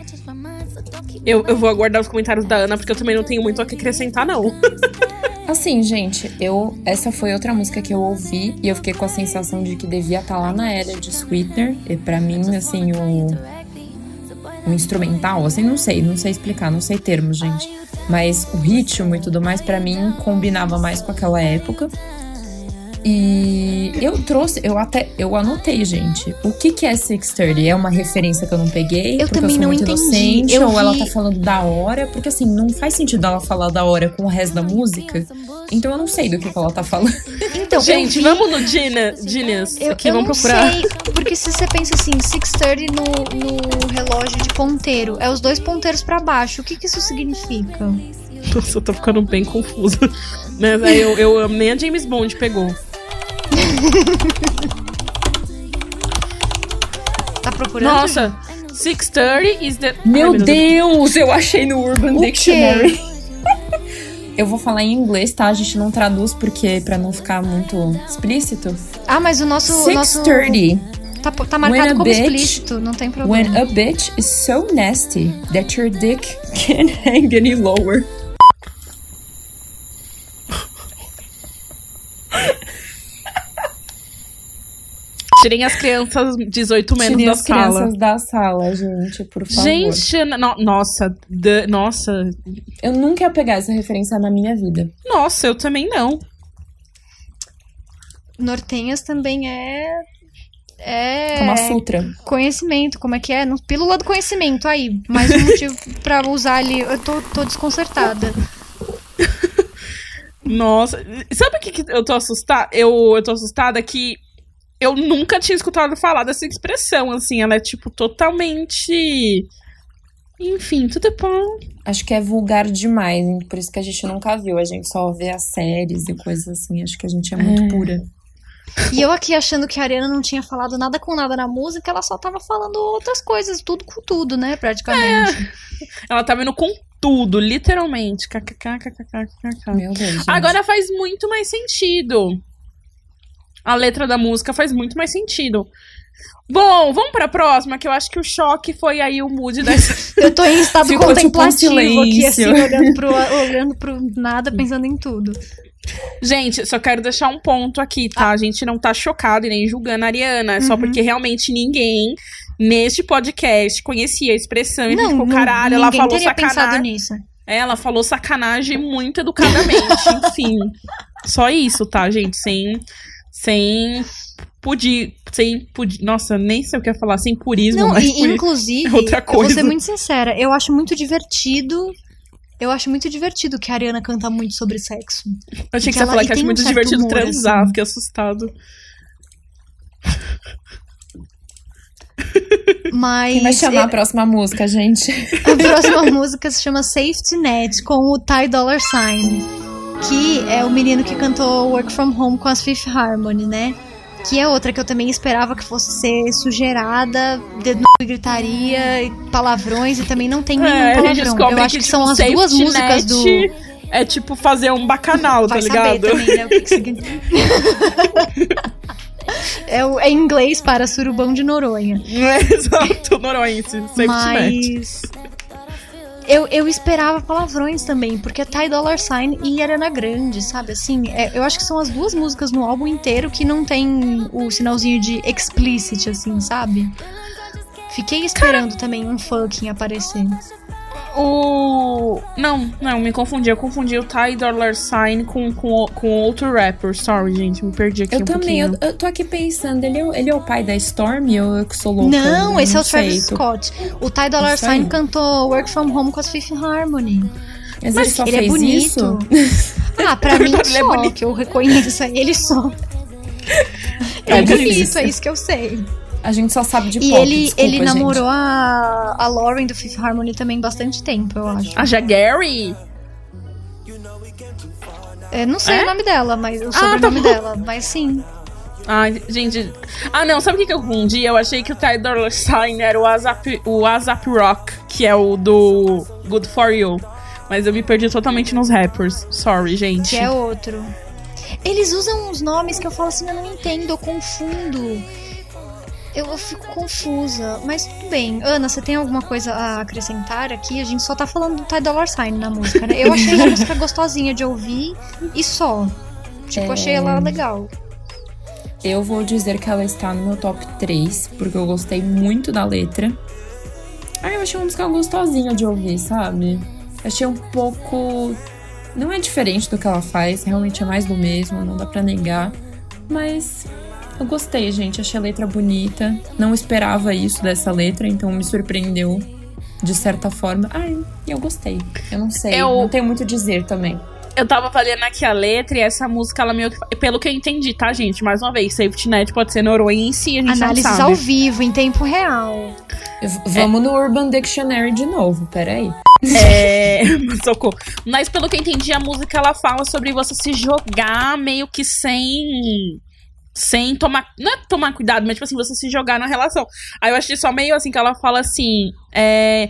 Eu, eu vou aguardar os comentários da Ana, porque eu também não tenho muito o que acrescentar, não. [LAUGHS] Assim, gente, eu essa foi outra música que eu ouvi e eu fiquei com a sensação de que devia estar lá na era de Sweetener. E pra mim, assim, o, o instrumental, assim, não sei, não sei explicar, não sei termos, gente. Mas o ritmo e tudo mais, pra mim, combinava mais com aquela época. E eu trouxe, eu até, eu anotei, gente. O que que é 630? É uma referência que eu não peguei? Eu também eu sou não muito entendi. inocente? Eu ou ela tá falando da hora? Porque assim, não faz sentido ela falar da hora com o resto da música. Então eu não sei do que, que ela tá falando. Então, [LAUGHS] Gente, vi- vamos no Gina, Genius. Eu, aqui, eu vamos não procurar. sei, porque se você pensa assim, 630 no, no relógio de ponteiro, é os dois ponteiros pra baixo. O que que isso significa? Nossa, eu tô ficando bem confusa. Mas aí eu, eu nem a James Bond pegou. [LAUGHS] Tá procurando? Nossa, 630 is the. Meu Ai, Deus, eu achei no Urban O Dictionary. [LAUGHS] Eu vou falar em inglês, tá? A gente não traduz porque pra não ficar muito explícito. Ah, mas o nosso. o nosso 630. tá, tá When marcado como bitch- explícito, não tem When problema. a bitch is so nasty that your dick can't [LAUGHS] hang any lower. Tirem as crianças 18 menos Tirem da as sala. crianças da sala, gente, por favor. Gente, no- nossa, da- nossa, Eu nunca ia pegar essa referência na minha vida. nossa, eu também não. Nortenhas também é. É. Kama Sutra. Conhecimento, como é que é? No- Pílula do conhecimento, aí. Mais um motivo [LAUGHS] pra usar ali. Eu tô, tô desconcertada. [LAUGHS] Nossa, sabe o que, que eu tô assustada? Eu, eu tô assustada que eu nunca tinha escutado falar dessa expressão, assim, ela é tipo totalmente. Enfim, tudo bom. Acho que é vulgar demais, hein? por isso que a gente nunca viu. A gente só vê as séries e coisas assim. Acho que a gente é muito pura. E eu aqui achando que a Ariana não tinha falado nada com nada na música, ela só tava falando outras coisas, tudo com tudo, né, praticamente. Ela tá vendo com tudo, literalmente. KKKKKKK. Meu Deus. gente. Agora faz muito mais sentido. A letra da música faz muito mais sentido. Bom, vamos pra próxima, que eu acho que o choque foi aí o mood dessa. [LAUGHS] [LAUGHS] Eu tô em estado tipo contemplativo aqui, assim, olhando pro, olhando pro nada, pensando em tudo. Gente, só quero deixar um ponto aqui, tá? A gente não tá chocado e nem julgando a Ariana. É só Uhum. porque realmente ninguém neste podcast conhecia a expressão. E Não, ficou, caralho, ela falou teria pensado sacanagem. nisso. É, ela falou sacanagem muito educadamente, [LAUGHS] enfim. Só isso, tá, gente? Sem. Sem. Pudir. Sem. Pudir, nossa, nem sei o que eu ia falar. Sem purismo, Não, mas. e, inclusive, [LAUGHS] é outra eu vou coisa. ser muito sincera, eu acho muito divertido. Eu acho muito divertido que a Ariana canta muito sobre sexo. Eu achei que você ia falar que acho um muito certo divertido humor, transar, assim. fiquei assustado. [LAUGHS] Mas Quem vai chamar eu- a próxima música, gente? a próxima [LAUGHS] música se chama Safety Net com o Ty Dollar Sign, que é o menino que cantou Work From Home com as Fifth Harmony, né? Que é outra que eu também esperava que fosse ser sujeirada, dedo no gritaria, e palavrões, e também não tem nenhum É, palavrão. Eu acho que, tipo, são as duas músicas do. É tipo fazer um bacanal, Vai tá saber ligado? também, né? O que que significa. [LAUGHS] é, o- é inglês para surubão de Noronha. É, exato, noroense. Safety net. Mas. Eu, eu esperava palavrões também, porque é Ty Dollar Sign e Ariana Grande, sabe? Assim, é- eu acho que são as duas músicas no álbum inteiro que não tem o sinalzinho de explicit, assim, sabe? Fiquei esperando também um fucking aparecer. O. Não, não, me confundi. Eu confundi o Ty Dollar Sign com, com, com outro rapper. Sorry, gente, me perdi aqui Eu um também, eu, eu tô aqui pensando, ele é, o- ele é o pai da Storm ou eu que sou louca? não, Eu esse é o sei, Travis tô- Scott. O Ty Dollar Isso Sign aí. cantou Work From Home com as Fifth Harmony. Mas, Mas ele só ele é fez bonito. isso? Ah, pra [LAUGHS] mim Ele é só, bonito. que eu reconheço é ele só. É É bonito, difícil. é isso que eu sei. A gente só sabe de E pop, ele, desculpa, ele gente. namorou a, a Lauren do Fifth Harmony também bastante tempo, eu acho. A Jagary? É, não sei É? o nome dela, mas o tá sobrenome bom. dela, mas sim. Ai, gente. Ah, não, sabe o que, eu confundi? Eu achei que o Ty Dollar Sign era o ASAP, o ASAP Rock, que é o do Good For You. Mas eu me perdi totalmente nos rappers. Sorry, gente. Que é outro. Eles usam uns nomes que eu falo assim, eu não entendo, eu confundo. Eu, fico confusa, mas tudo bem. Ana, você tem alguma coisa a acrescentar aqui? A gente só tá falando do Ty Dollar Sign na música, né? Eu achei a [LAUGHS] música gostosinha de ouvir e só. Tipo, É. achei ela legal. Eu vou dizer que ela está no meu top 3, porque eu gostei muito da letra. Ah, eu achei uma música gostosinha de ouvir, sabe? Achei um pouco. Não é diferente do que ela faz, realmente é mais do mesmo, não dá pra negar. Mas eu gostei, gente. Achei a letra bonita. Não esperava isso dessa letra, então me surpreendeu de certa forma. Ai, eu gostei. Eu não sei, Eu- não tenho muito a dizer também. Eu tava valendo aqui a letra e essa música, ela meio que. Pelo que eu entendi, tá, gente? Mais uma vez, Safety Net pode ser noruense e a gente Análises não sabe. ao vivo, em tempo real. V- Vamos no Urban Dictionary de novo, peraí. É. [LAUGHS] Socorro. Mas pelo que eu entendi, a música ela fala sobre você se jogar meio que sem. Sem tomar. Não é tomar cuidado, mas tipo assim, você se jogar na relação. Aí eu achei só meio assim que ela fala assim. É.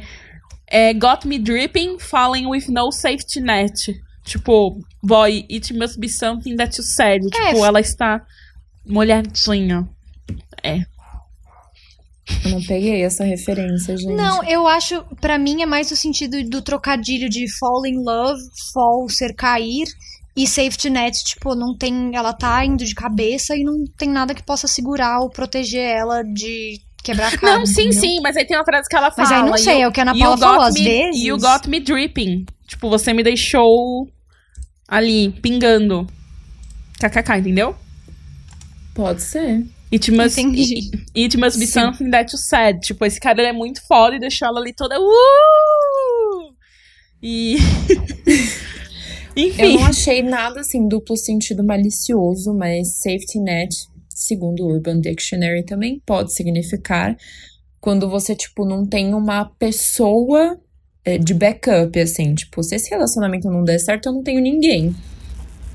é got me dripping, falling with no safety net. Tipo, boy, it must be something that you said. Tipo, ela está molhadinha. Eu não peguei essa referência, gente. Não, eu acho, pra mim é mais o sentido do trocadilho de fall in love, fall ser cair e safety net, tipo, não tem, ela tá indo de cabeça e não tem nada que possa segurar ou proteger ela de quebrar a cara. Não, sim, entendeu? sim, mas aí tem uma frase que ela fala. Mas aí não sei, you- é o que a Ana Paula got falou, às me- vezes. You got me dripping. Tipo, você me deixou ali, pingando. KKK, entendeu? Pode ser. It must, Entendi. it must be Sim. something that you said. Tipo, esse cara ele é muito foda e deixou ela ali toda. Uh! E. [LAUGHS] Eu Enfim. não achei nada assim duplo sentido malicioso, mas safety net, segundo o Urban Dictionary, também pode significar quando você, tipo, não tem uma pessoa é, de backup, assim. Tipo, se esse relacionamento não der certo, eu não tenho ninguém.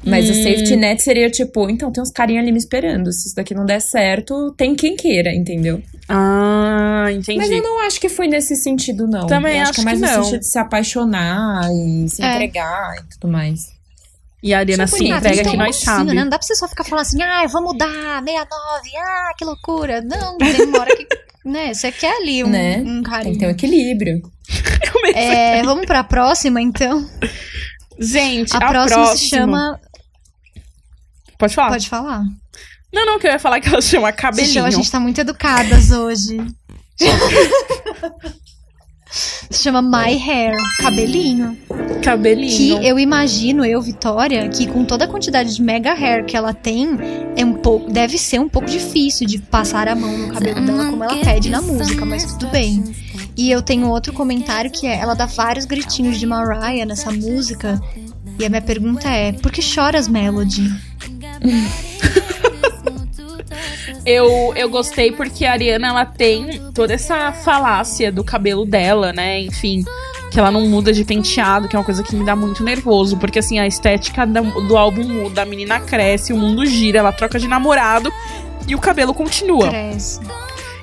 Mas o Hum. safety net seria tipo, então tem uns carinha ali me esperando. Se isso daqui não der certo, tem quem queira, entendeu? Ah, entendi. Mas eu não acho que foi nesse sentido, não. Também eu acho, acho que é mais que no sentido de se apaixonar e se É. entregar e tudo mais. E a Ariana Só se entrega tem que nós sabe. Né? Não dá pra você só ficar falando assim, ah, vamos mudar, 69, ah, que loucura. Não, tem uma hora que, [LAUGHS] né, você quer ali um, Né? um Tem carinho. que ter um equilíbrio. É, vamos pra próxima, então. Gente, A, a, próxima, se chama... Pode falar? Pode falar. Não, não, que eu ia falar que ela chama cabelinho. chama, a gente tá muito educadas hoje. Se [LAUGHS] chama My Hair, cabelinho. Cabelinho. Que eu imagino, eu, Vitória, que com toda a quantidade de mega hair que ela tem, é um pouco, deve ser um pouco difícil de passar a mão no cabelo dela como ela pede na música, mas tudo bem. E eu tenho outro comentário que é, ela dá vários gritinhos de Mariah nessa música. E a minha pergunta é, por que choras, Melody? [LAUGHS] Eu, eu gostei porque a Ariana, ela tem toda essa falácia do cabelo dela, né? Enfim, que ela não muda de penteado, que é uma coisa que me dá muito nervoso. Porque, assim, a estética da- do álbum muda, a menina cresce, o mundo gira, ela troca de namorado e o cabelo continua. Cresce.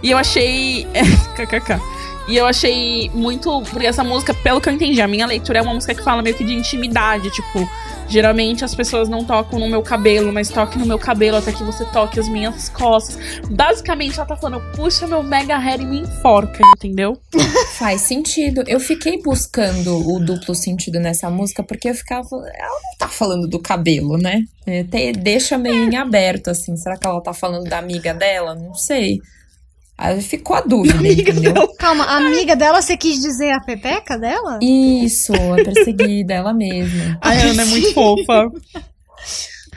E eu achei. [LAUGHS] KKK. E eu achei muito. Porque essa música, pelo que eu entendi, a minha leitura é uma música que fala meio que de intimidade. Tipo, geralmente as pessoas não tocam no meu cabelo, mas toque no meu cabelo até que você toque as minhas costas. Basicamente, ela tá falando, puxa meu mega hair e me enforca, entendeu? [LAUGHS] Faz sentido. Eu fiquei buscando o duplo sentido nessa música porque eu ficava. Ela não tá falando do cabelo, né? É, te- deixa meio em aberto, assim. Será que ela tá falando da amiga dela? Não sei. Aí ficou a dúvida, Amiga entendeu? dela. Calma, a amiga dela, você quis dizer a pepeca dela? Isso, a perseguida, ela mesma. A Ana é muito fofa.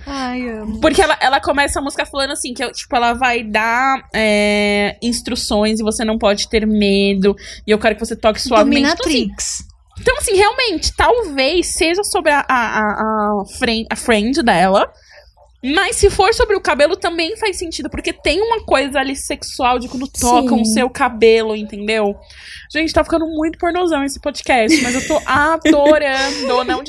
Ai, amo. Porque ela, ela começa a música falando assim, que tipo, ela vai dar é, instruções e você não pode ter medo. E eu quero que você toque suavemente. Então, assim, Dominatrix. Então, assim, realmente, talvez seja sobre a, a, a, a, friend, a friend dela. Mas se for sobre o cabelo, também faz sentido. Porque tem uma coisa ali sexual de quando tocam o seu cabelo, entendeu? Gente, tá ficando muito pornozão esse podcast. Mas eu tô [LAUGHS] adorando. Não.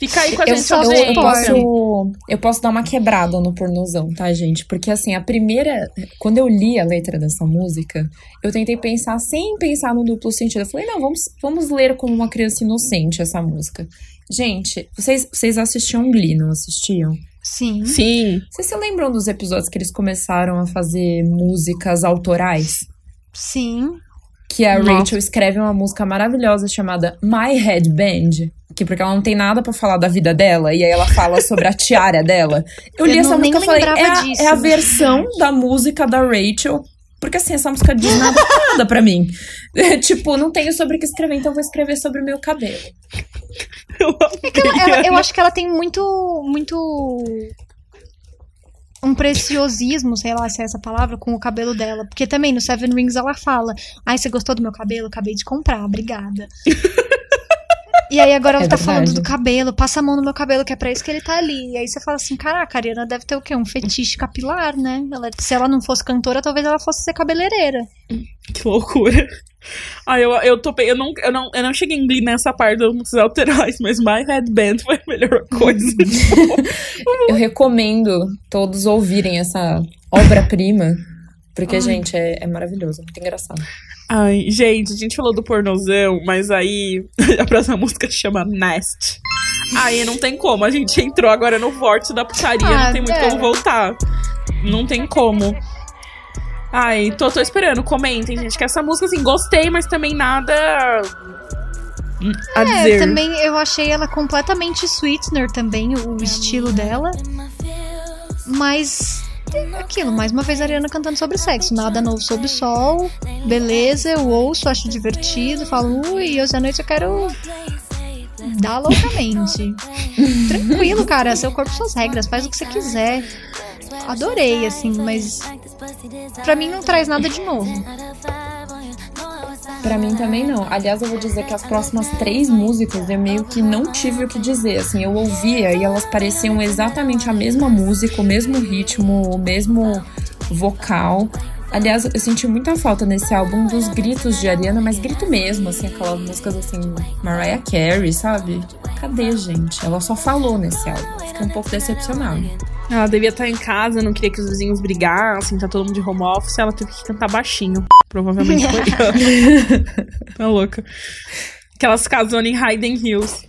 Fica aí com a Eu, gente, só- eu, eu posso, eu posso dar uma quebrada no pornozão, tá, gente? Porque, assim, a primeira. Quando eu li a letra dessa música, eu tentei pensar sem pensar no duplo sentido. Eu falei, não, vamos, vamos ler como uma criança inocente essa música. Gente, vocês, vocês assistiam Glee, não assistiam? Sim. Sim. Vocês se lembram dos episódios que eles começaram a fazer músicas autorais? Sim. Que a Nossa. Rachel escreve uma música maravilhosa chamada My Headband. Que porque ela não tem nada pra falar da vida dela. E aí ela fala sobre a tiara dela. [LAUGHS] Eu li Eu essa não- nem música e falei, lembrava é a, disso. é a versão da música da Rachel. Porque assim, essa música diz nada, [LAUGHS] nada pra mim. [LAUGHS] tipo, não tenho sobre o que escrever, então eu vou escrever sobre o meu cabelo. Eu É ela- ela- eu acho que ela tem muito. muito. Um preciosismo, sei lá se é essa palavra, com o cabelo dela. Porque também no Seven Rings ela fala: Ai, você gostou do meu cabelo? Acabei de comprar, obrigada. [LAUGHS] E aí agora ela É tá verdade. falando do cabelo, passa a mão no meu cabelo, que é pra isso que ele tá ali. E aí você fala assim, caraca, a Ariana deve ter o quê? Um fetiche capilar, né? Ela- se ela não fosse cantora, talvez ela fosse ser cabeleireira. Que loucura. Ai, eu, eu tô. pe- Eu não, eu, não, eu não cheguei em Glee nessa parte das músicas alterais, mas My Headband foi a melhor coisa. Eu recomendo todos ouvirem essa obra-prima. Porque, gente, é, é maravilhoso, é muito engraçado. Ai, gente, a gente falou do pornozão, mas aí [LAUGHS] a próxima música chama Nest. Aí não tem como, a gente entrou agora no vórtice da putaria, Ah, não tem muito é. como voltar. Não tem como. Ai, tô, tô esperando, comentem, gente, que essa música, assim, gostei, mas também nada a É, dizer. também eu achei ela completamente sweetener também, o estilo dela. Mas é aquilo, mais uma vez a Ariana cantando sobre sexo. Nada novo sob o sol. Beleza, eu ouço, acho divertido. Falo, ui, hoje à noite eu quero dar loucamente. Tranquilo, cara. Seu corpo, suas regras. Faz o que você quiser. Adorei, assim, mas pra mim não traz nada de novo. Pra mim também não. Aliás, eu vou dizer que as próximas três músicas eu meio que não tive o que dizer. Assim, eu ouvia e elas pareciam exatamente a mesma música, o mesmo ritmo, o mesmo vocal. Aliás, eu senti muita falta nesse álbum dos gritos de Ariana, mas grito mesmo, assim, aquelas músicas assim, Mariah Carey, sabe? Cadê, gente? Ela só falou nesse álbum. Fiquei um pouco decepcionada. Ela devia estar em casa, não queria que os vizinhos brigassem, tá todo mundo de home office, ela teve que cantar baixinho. Provavelmente foi [LAUGHS] ela. Tá louca. Aquelas casonas em Hayden Hills.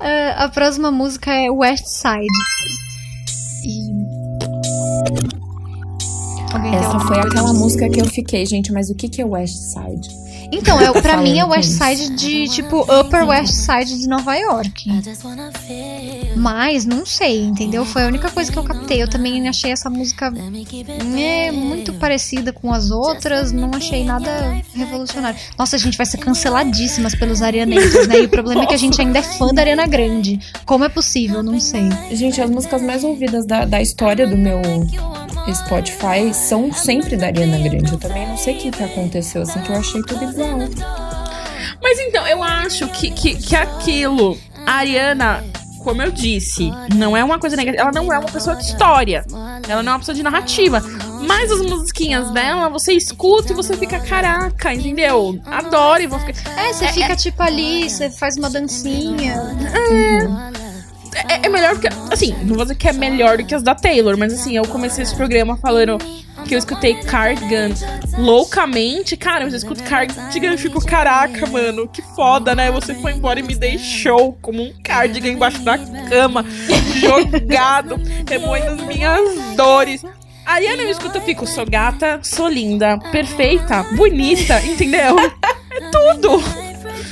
É, a próxima música é West Side. E... Alguém Essa foi aquela música que eu fiquei, gente, mas o que que é West Side? Então, é, pra mim é West. Side de, tipo, Upper West Side de Nova York. Mas, não sei, entendeu? Foi a única coisa que eu captei. Eu também achei essa música é, muito parecida com as outras. Não achei nada revolucionário. Nossa, a gente vai ser canceladíssimas pelos arianeiros, né? E o problema é que a gente ainda é fã da Ariana Grande. Como é possível? Não sei. Gente, as músicas mais ouvidas da, da história do meu Spotify são sempre da Ariana Grande. Eu também não sei o que, que aconteceu, assim, que eu achei tudo igual. Mas então, eu acho que, que, que aquilo, a Ariana, como eu disse, não é uma coisa negativa. Ela não é uma pessoa de história. Ela não é uma pessoa de narrativa. Mas as musiquinhas dela, você escuta e você fica, caraca, entendeu? Adoro e vou ficar. É, você fica tipo ali, você faz uma dancinha. É, é melhor do que. Assim, não vou dizer que é melhor do que as da Taylor, mas assim, eu comecei esse programa falando que eu escutei Cardigan loucamente. Cara, eu escuto Cardigan e fico, caraca, mano, que foda, né? Você foi embora e me deixou como um cardigan embaixo da cama, jogado, remoendo as minhas dores. Aí eu escuto, eu fico, sou gata, sou linda, perfeita, bonita, entendeu? É tudo.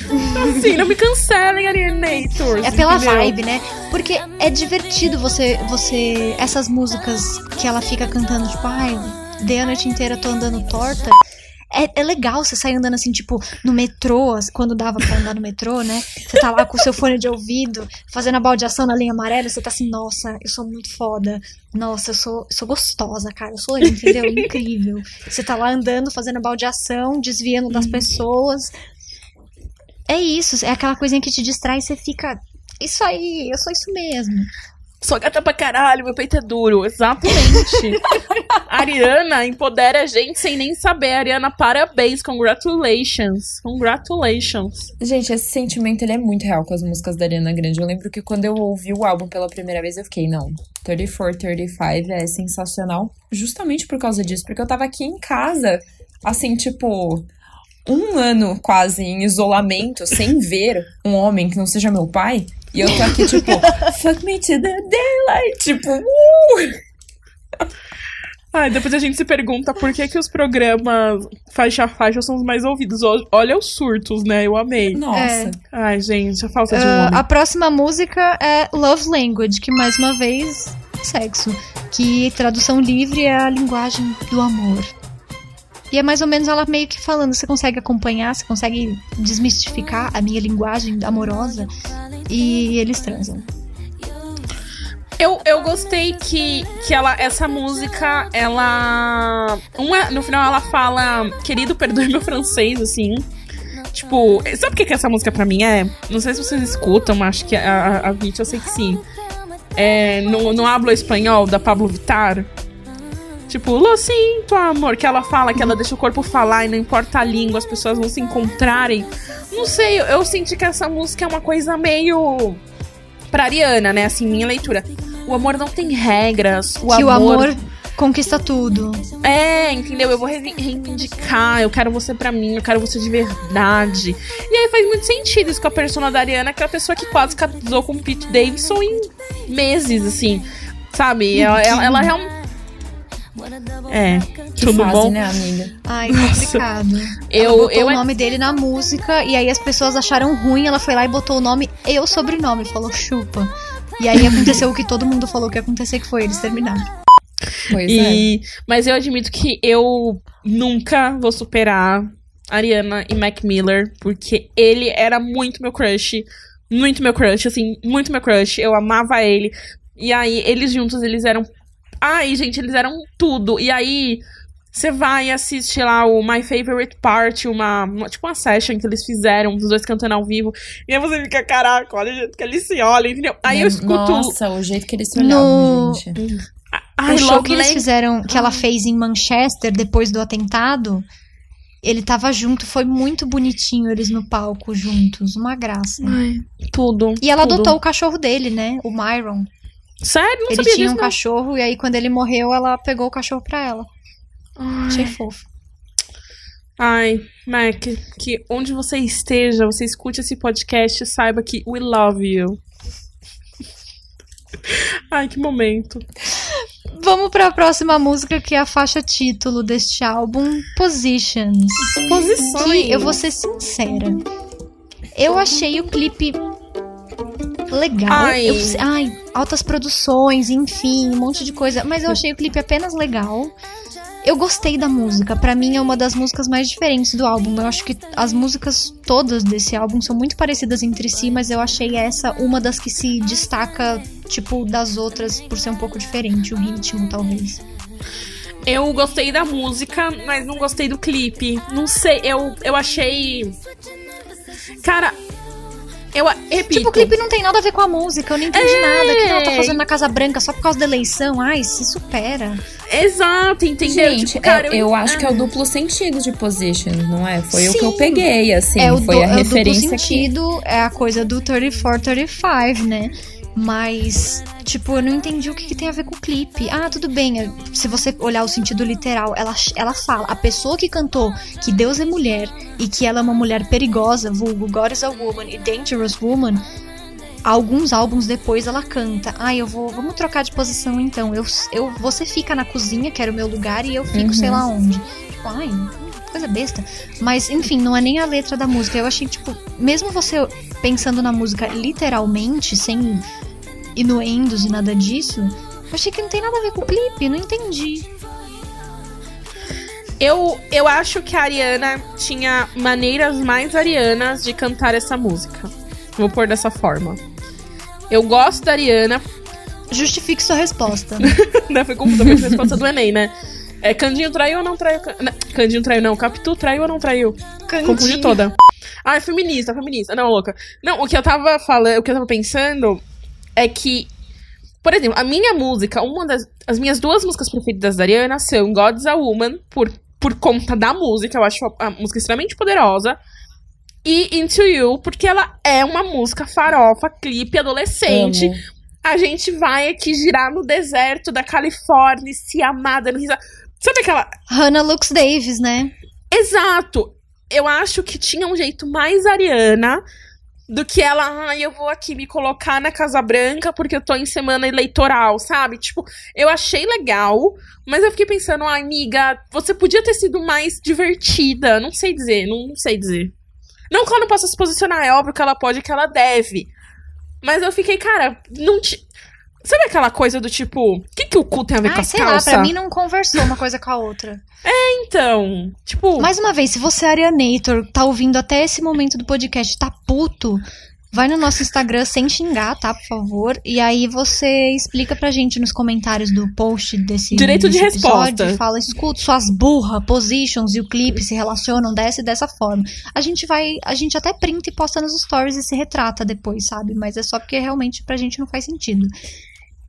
[LAUGHS] Assim, não me cancelem, Alienators. É pela entendeu? vibe, né? Porque é divertido você, você. Essas músicas que ela fica cantando, tipo, ai, dei a noite inteira, tô andando torta. É, é legal você sair andando assim, tipo, no metrô, quando dava pra andar no metrô, né? Você tá lá com o seu fone de ouvido, fazendo a baldeação na linha amarela, você tá assim, nossa, eu sou muito foda. Nossa, eu sou, sou gostosa, cara. Eu sou, entendeu? Incrível. Você tá lá andando, fazendo a baldeação, desviando das pessoas. É isso, é aquela coisinha que te distrai e você fica. Isso aí, eu sou isso mesmo. Sou gata pra caralho, meu peito é duro. Exatamente. [LAUGHS] Ariana empodera a gente sem nem saber. Ariana, parabéns. Congratulations. Congratulations. Gente, esse sentimento ele é muito real com as músicas da Ariana Grande. Eu lembro que quando eu ouvi o álbum pela primeira vez, eu fiquei, não, 34, 35 é sensacional. Justamente por causa disso, porque eu tava aqui em casa, assim, tipo, um ano quase em isolamento, sem ver um homem que não seja meu pai. E eu tô aqui, tipo, [LAUGHS] fuck me to the daylight. Tipo, uh! Ai, depois a gente se pergunta por que, que os programas faixa a faixa são os mais ouvidos. Ol- Olha os surtos, né? Eu amei. Nossa. É. Ai, gente, a falta de um Ah, homem. a próxima música é Love Language, que mais uma vez, sexo. Que tradução livre é a linguagem do amor. E é mais ou menos ela meio que falando, você consegue acompanhar, você consegue desmistificar a minha linguagem amorosa. E eles transam. Eu, eu gostei que, que ela, essa música, ela. Uma, no final ela fala, querido, perdoe meu francês, assim. Tipo, sabe o que, que essa música pra mim é? Não sei se vocês escutam, mas acho que a, a, a Vit, eu sei que sim. É, no, no Hablo Espanhol, da Pablo Vittar. Tipo, lo sinto, amor, que ela fala que ela deixa o corpo falar e não importa a língua, as pessoas vão se encontrarem. Não sei, eu, senti que essa música é uma coisa meio. Pra Ariana, né? Assim, minha leitura. O amor não tem regras. O que amor, o amor conquista tudo. É, entendeu? Eu vou reivindicar, eu quero você pra mim, eu quero você de verdade. E aí faz muito sentido isso com a persona da Ariana, que é a pessoa que quase casou com o Pete Davidson em meses, assim. Sabe? Ela, ela, ela realmente. É, Que tudo fase, bom? né, amiga? Ai, complicado. Eu- ela botou eu- o nome dele na música e aí as pessoas acharam ruim, ela foi lá e botou o nome e o sobrenome, falou chupa. E aí aconteceu o que todo mundo falou que ia acontecer, que foi eles terminaram. Pois é. E, mas eu admito que eu nunca vou superar Ariana e Mac Miller, porque ele era muito meu crush. Muito meu crush, assim, muito meu crush. Eu amava ele. E aí, eles juntos, eles eram. Ai, gente, eles eram tudo. E aí, você vai e assiste lá o My Favorite Part, uma, uma- tipo uma session que eles fizeram, dos dois cantando ao vivo. E aí você fica, caraca, olha o jeito que eles se olham, entendeu? Aí eu escuto. Nossa, o jeito que eles se olhavam, No- gente. Ai, o show que eles fizeram, que ela fez em Manchester depois do atentado, ele tava junto, foi muito bonitinho eles no palco juntos, uma graça. Ai, tudo. E ela tudo. adotou o cachorro dele, né? O Myron. Sério? Não ele sabia tinha disso, um não. cachorro e aí quando ele morreu, ela pegou o cachorro pra ela. Achei fofo. Ai, Mac, que onde você esteja, você escute esse podcast, saiba que we love you. [LAUGHS] Ai, que momento. Vamos para a próxima música, que é a faixa título deste álbum, Positions. Posições. Que eu vou ser sincera. Eu achei o clipe legal. Ai. Eu- ai, altas produções, enfim, um monte de coisa. Mas eu achei o clipe apenas legal. Eu gostei da música. Pra mim é uma das músicas mais diferentes do álbum. Eu acho que as músicas todas desse álbum são muito parecidas entre si, mas eu achei essa uma das que se destaca, tipo, das outras por ser um pouco diferente, o ritmo, talvez. Eu gostei da música, mas não gostei do clipe. Não sei, eu, eu achei. Cara, eu a- repito. Tipo, o clipe não tem nada a ver com a música, eu não entendi É. nada. O que ela tá fazendo na Casa Branca só por causa da eleição? Ai, se supera. Exato, entendeu? Gente, tipo, cara, eu, eu acho que é o duplo sentido de position, não é? Foi o que eu Sim. peguei, assim. é o, foi du- a é o duplo referência que. sentido, é a coisa do 34, 35, né? Mas, tipo, eu não entendi o que, que tem a ver com o clipe. Ah, tudo bem, se você olhar o sentido literal, ela, ela fala, a pessoa que cantou que Deus é mulher e que ela é uma mulher perigosa, vulgo God is a woman e Dangerous Woman, alguns álbuns depois ela canta. Ah, eu vou. Vamos trocar de posição então. Eu, eu, você fica na cozinha, que era o meu lugar, e eu fico Uhum. sei lá onde. Tipo, ai, coisa besta. Mas, enfim, não é nem a letra da música. Eu achei, tipo, mesmo você pensando na música literalmente, sem inuendos e nada disso, eu achei que não tem nada a ver com o clipe, não entendi. Eu, eu acho que a Ariana tinha maneiras mais arianas de cantar essa música. Vou pôr dessa forma. Eu gosto da Ariana. Justifique sua resposta. [LAUGHS] né? Foi completamente a resposta do Enem, né? [LAUGHS] É, Candinho traiu ou não traiu? Não, Candinho traiu, não. Capitu traiu ou não traiu? Confundi toda. Ah, é feminista, feminista. Não, louca. Não, o que eu tava falando, o que eu tava pensando é que, por exemplo, a minha música, uma das. As minhas duas músicas preferidas da Ariana são God's a Woman, por, por conta da música, eu acho a, música extremamente poderosa. E Into You, porque ela é uma música farofa, clipe adolescente. Amo. A gente vai aqui girar no deserto da Califórnia, se amar, dando risada. Sabe aquela. Hannah Lux Davis, né? Exato! Eu acho que tinha um jeito mais Ariana do que ela, ai, eu vou aqui me colocar na Casa Branca porque eu tô em semana eleitoral, sabe? Tipo, eu achei legal, mas eu fiquei pensando, ai, amiga, você podia ter sido mais divertida. Não sei dizer, não, não sei dizer. Não que ela não possa se posicionar, é óbvio que ela pode e que ela deve. Mas eu fiquei, cara, não te. Sabe aquela coisa do tipo, o que, que o cu tem a ver com Ai, as sei lá, calças? pra mim não conversou uma coisa com a outra. [LAUGHS] Então, tipo. Mais uma vez, se você é Arianator, tá ouvindo até esse momento do podcast, tá puto, vai no nosso Instagram sem xingar, tá, por favor. E aí você explica pra gente nos comentários do post desse Direito de desse episódio, resposta. Fala, escuta, suas burra, positions e o clipe se relacionam dessa e dessa forma. A gente vai, a gente até printa e posta nos stories e se retrata depois, sabe? Mas é só porque realmente pra gente não faz sentido.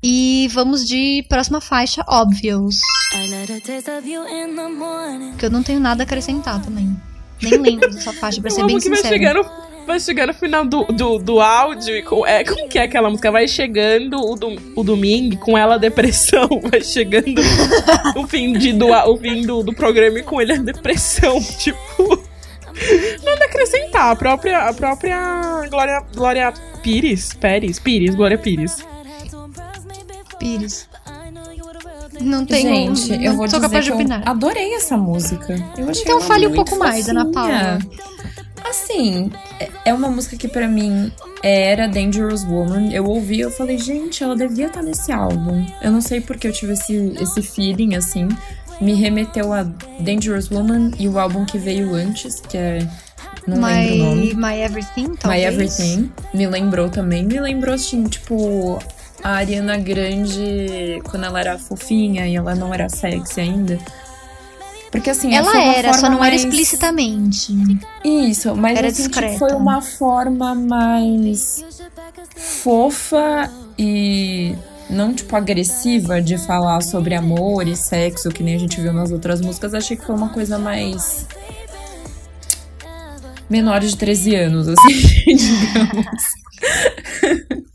E vamos de próxima faixa, Obvious. I let a taste of you in the morning. Que eu não tenho nada a acrescentar também. Nem lembro dessa faixa, pra ser bem que vai chegando, vai chegando no final do, do, do áudio. e com- É, como que é aquela música? Vai chegando o, dom- o domingo com ela a depressão. [LAUGHS] Vai chegando o fim, de, do, o fim do, do programa e com ele a depressão. [LAUGHS] Tipo. Nada a acrescentar. A própria, a própria Glória, Glória Pires. Pérez. Pires, Glória Pires. Pires. Não tenho. Gente, não eu vou sou capaz de opinar. eu adorei essa música. Eu achei Então fale um pouco mais, Ana Paula. fofinha. Assim, é- é uma música que pra mim era Dangerous Woman. Eu ouvi, eu falei, gente, ela devia estar nesse álbum. Eu não sei porque eu tive esse, esse feeling, assim. Me remeteu a Dangerous Woman e o álbum que veio antes, que é. Não lembro o nome. My, My Everything, My talvez. Everything. Me lembrou também. Me lembrou, assim, tipo, a Ariana Grande quando ela era fofinha e ela não era sexy ainda. Porque assim, Ela era, só não era mais- explicitamente. Isso, mas Era assim, tipo, discreta. foi uma forma mais fofa e não, tipo, agressiva de falar sobre amor e sexo, que nem a gente viu nas outras músicas. Achei que foi uma coisa mais. menor de 13 anos, assim, [LAUGHS] digamos. [LAUGHS]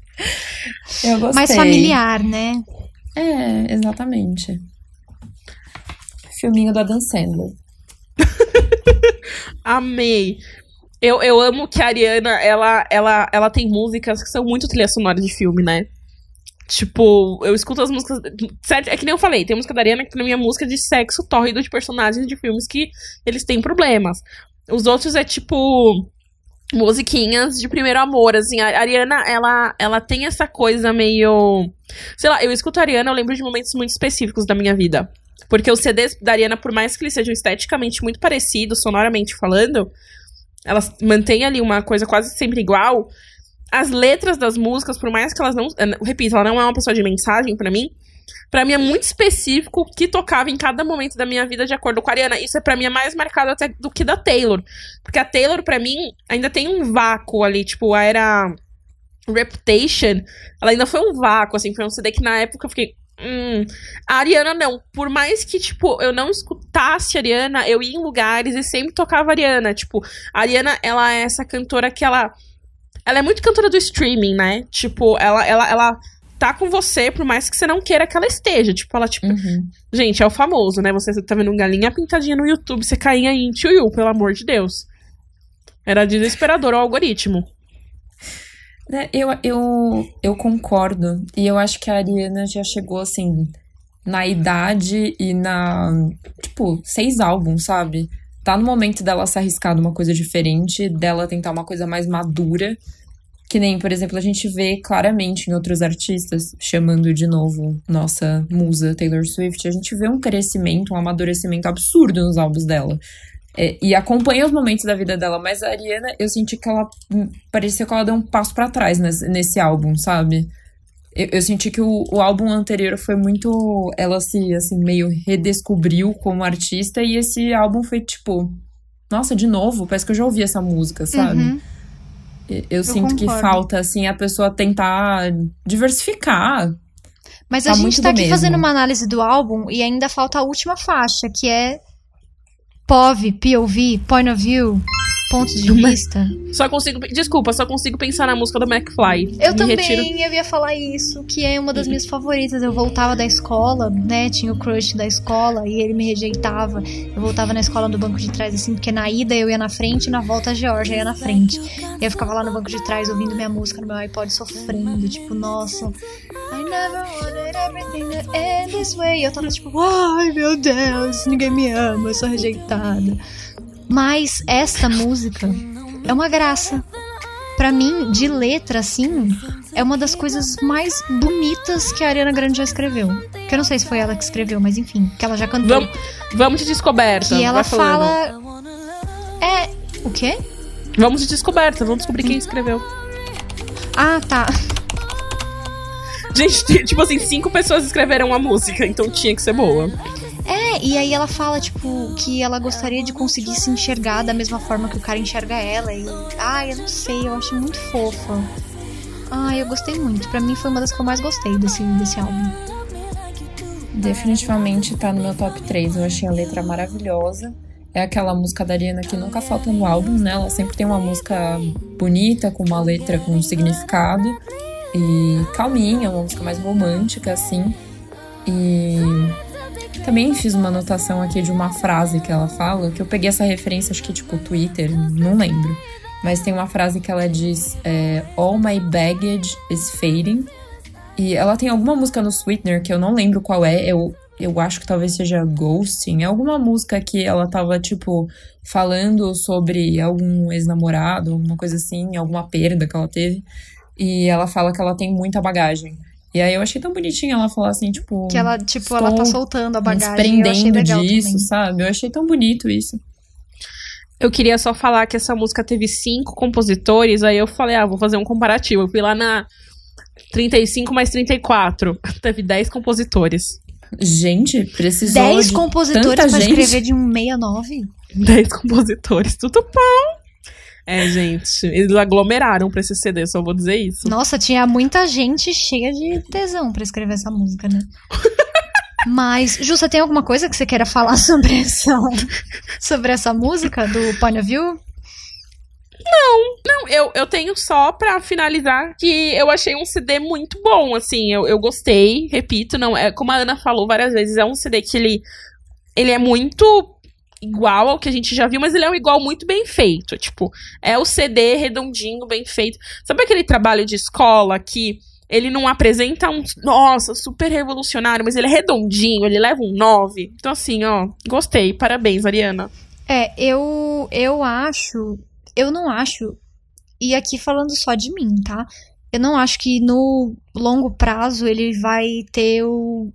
Eu gostei. Mais familiar, né? É, exatamente. Filminho da Dan Sandler. [LAUGHS] Amei. Eu, eu amo que a Ariana, ela, ela, ela tem músicas que são muito trilha sonora de filme, né? Tipo, eu escuto as músicas. Certo? É que nem eu falei, tem música da Ariana que pra mim é música de sexo tórrido de personagens de filmes que eles têm problemas. Os outros é tipo. Musiquinhas de primeiro amor, assim. A Ariana, ela, ela tem essa coisa meio. Sei lá, eu escuto a Ariana, eu lembro de momentos muito específicos da minha vida. Porque os CDs da Ariana, por mais que eles sejam esteticamente muito parecidos, sonoramente falando, elas mantêm ali uma coisa quase sempre igual. As letras das músicas, por mais que elas não. eu Repito, ela não é uma pessoa de mensagem pra mim. Pra mim é muito específico o que tocava em cada momento da minha vida de acordo com a Ariana. Isso é pra mim é mais marcado até do que da Taylor. Porque a Taylor, pra mim, ainda tem um vácuo ali. Tipo, a era. Reputation, ela ainda foi um vácuo, assim, foi um CD que na época eu fiquei. Hum. A Ariana não. Por mais que, tipo, eu não escutasse a Ariana, eu ia em lugares e sempre tocava a Ariana. Tipo, a Ariana, ela é essa cantora que ela. Ela é muito cantora do streaming, né? Tipo, ela, ela, ela tá com você, por mais que você não queira que ela esteja. Tipo, ela, tipo. Uhum. Gente, é o famoso, né? Você tá vendo um galinha pintadinha no YouTube, você caía em Tio pelo amor de Deus. Era desesperador o algoritmo. Né, Eu, eu, eu concordo. E eu acho que a Ariana já chegou, assim, na idade e na. Tipo, seis álbuns, sabe? Tá no momento dela se arriscar numa coisa diferente, dela tentar uma coisa mais madura. Que nem, por exemplo, a gente vê claramente em outros artistas, chamando de novo nossa musa Taylor Swift, a gente vê um crescimento, um amadurecimento absurdo nos álbuns dela. É, e acompanha os momentos da vida dela, mas a Ariana, eu senti que ela. hum, Parecia que ela deu um passo pra trás nesse, nesse álbum, sabe? Eu, eu senti que o, o álbum anterior foi muito. Ela se, assim, meio redescobriu como artista, e esse álbum foi tipo. Nossa, de novo, parece que eu já ouvi essa música, sabe? Uhum. Eu, eu sinto que concordo. falta, assim, a pessoa tentar diversificar. Mas Tá a gente tá aqui mesmo. fazendo uma análise do álbum e ainda falta a última faixa, que é POV, POV, Point of View, ponto de vista. Só consigo. Desculpa, só consigo pensar na música do McFly. Eu Me também, retiro. eu ia falar isso, que é uma das minhas favoritas. Eu voltava da escola, né? Tinha o crush da escola e ele me rejeitava. Eu voltava na escola no banco de trás, assim, porque na ida eu ia na frente e na volta a Georgia ia na frente. E eu ficava lá no banco de trás ouvindo minha música no meu iPod sofrendo, tipo, nossa. I never wanted everything to end this way. E eu tava tipo, ai meu Deus, ninguém me ama, eu sou rejeitada. Mas esta música é uma graça. Pra mim, de letra, assim, é uma das coisas mais bonitas que a Ariana Grande já escreveu. Que eu não sei se foi ela que escreveu, mas enfim, que ela já cantou. Vamos, vamos de descoberta. que ela fala. É. O quê? Vamos de descoberta, vamos descobrir quem escreveu. Ah, tá. Gente, tipo assim, cinco pessoas escreveram a música, então tinha que ser boa. É, e aí ela fala, tipo, que ela gostaria de conseguir se enxergar da mesma forma que o cara enxerga ela. E. Ai, eu não sei, eu acho muito fofa. Ai, eu gostei muito. Pra mim foi uma das que eu mais gostei desse, desse álbum. Definitivamente tá no meu top 3. Eu achei a letra maravilhosa. É aquela música da Ariana que nunca falta no álbum, né? Ela sempre tem uma música bonita, com uma letra com um significado. E calminha, uma música mais romântica, assim. E também fiz uma anotação aqui de uma frase que ela fala, que eu peguei essa referência, acho que tipo Twitter, não lembro. Mas tem uma frase que ela diz: é, All my baggage is fading. E ela tem alguma música no Sweetener que eu não lembro qual é. Eu, eu acho que talvez seja Ghosting. É alguma música que ela tava, tipo, falando sobre algum ex-namorado, alguma coisa assim, alguma perda que ela teve. E ela fala que ela tem muita bagagem. E aí eu achei tão bonitinho ela falar assim, tipo. Que ela, tipo, ela tá soltando a bagagem. Eu achei desprendendo legal disso, também. sabe? Eu achei tão bonito isso. Eu queria só falar que essa música teve cinco compositores, aí eu falei, ah, vou fazer um comparativo. Eu fui lá na 35 mais 34. [LAUGHS] Teve 10 compositores. Gente, precisou 10 de compositores tanta pra gente. escrever de um 69? 10 compositores, tudo bom. É, gente, eles aglomeraram pra esse CD, só vou dizer isso. Nossa, tinha muita gente cheia de tesão pra escrever essa música, né? [LAUGHS] Mas, Ju, você tem alguma coisa que você queira falar sobre essa, sobre essa música do Point of View? Não, eu, eu tenho só pra finalizar que eu achei um CD muito bom, assim, eu, eu gostei, repito, não é como a Ana falou várias vezes, é um CD que ele, ele é muito igual ao que a gente já viu, mas ele é um igual muito bem feito. Tipo, é o CD redondinho, bem feito. Sabe aquele trabalho de escola que ele não apresenta um, nossa, super revolucionário, mas ele é redondinho, ele leva um 9. Então, assim, ó, gostei. Parabéns, Ariana. É, eu, eu acho. Eu não acho. E aqui falando só de mim, tá? Eu não acho que no longo prazo ele vai ter o.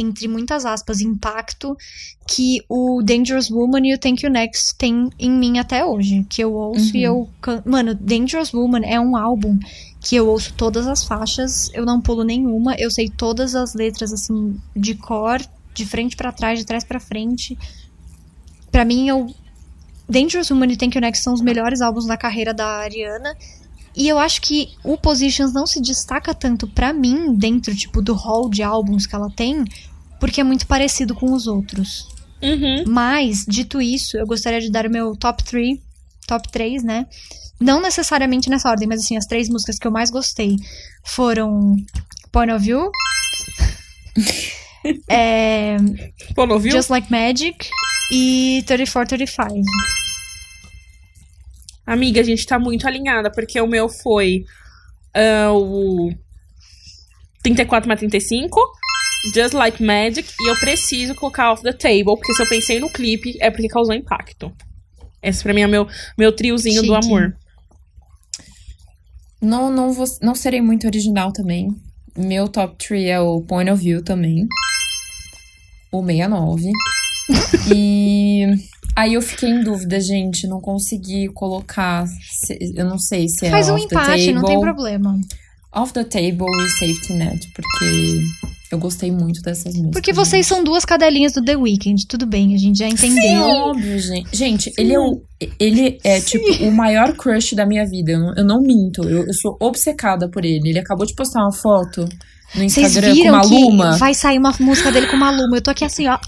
Entre muitas aspas, impacto que o Dangerous Woman e o Thank You Next tem em mim até hoje. Que eu ouço e eu. can- Mano, Dangerous Woman é um álbum que eu ouço todas as faixas, eu não pulo nenhuma, eu sei todas as letras, assim, de cor, de frente pra trás, de trás pra frente. Pra mim, eu. Dangerous Woman e Thank You Next são os melhores álbuns da carreira da Ariana. E eu acho que o Positions não se destaca tanto pra mim, dentro, tipo, do hall de álbuns que ela tem, porque é muito parecido com os outros. Uhum. Mas, dito isso, eu gostaria de dar o meu top 3, top 3, né? Não necessariamente nessa ordem, mas assim, as três músicas que eu mais gostei foram Point of View, é, Pô, não viu? Just Like Magic e 3435. Amiga, a gente tá muito alinhada, porque o meu foi ah, o 34 mais 35, Just Like Magic, e eu preciso colocar Off the Table, porque se eu pensei no clipe, é porque causou impacto. Esse pra mim é meu, meu triozinho do Chique. amor. Não, não, vou, não serei muito original também. Meu top 3 é o Point of View também. O 69. e [LAUGHS] aí eu fiquei em dúvida, gente. Não consegui colocar. eu não sei se é Faz um empate, não tem Table, problema. Off the Table e Safety Net, porque eu gostei muito dessas músicas. Porque vocês são duas cadelinhas do The Weeknd, tudo bem, a gente já entendeu. óbvio, gente. Gente, ele é, o, ele é tipo, o maior crush da minha vida. Eu não, eu não minto. Eu, eu sou obcecada por ele. Ele acabou de postar uma foto no Instagram com Maluma. que vai sair uma música dele com Maluma? Eu tô aqui assim, ó.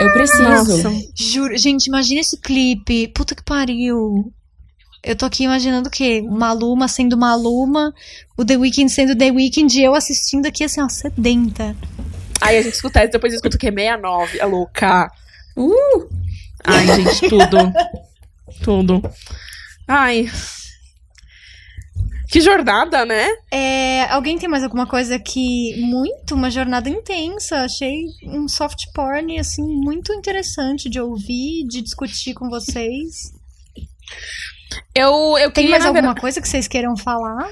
Eu preciso. Nossa. Juro, gente, imagina esse clipe. Puta que pariu. Eu tô aqui imaginando o quê? Maluma sendo Maluma, o The Weeknd sendo The Weeknd e eu assistindo aqui assim, ó, sedenta. Aí a gente escuta isso, depois escuta o quê? 69, a louca. Uh! Ai, gente, tudo. [LAUGHS] tudo. Ai. Que jornada, né? É, alguém tem mais alguma coisa que. Muito, uma jornada intensa. Achei um soft porn, assim, muito interessante de ouvir, de discutir com vocês. Eu, eu Tem mais alguma verdade- coisa que vocês queiram falar?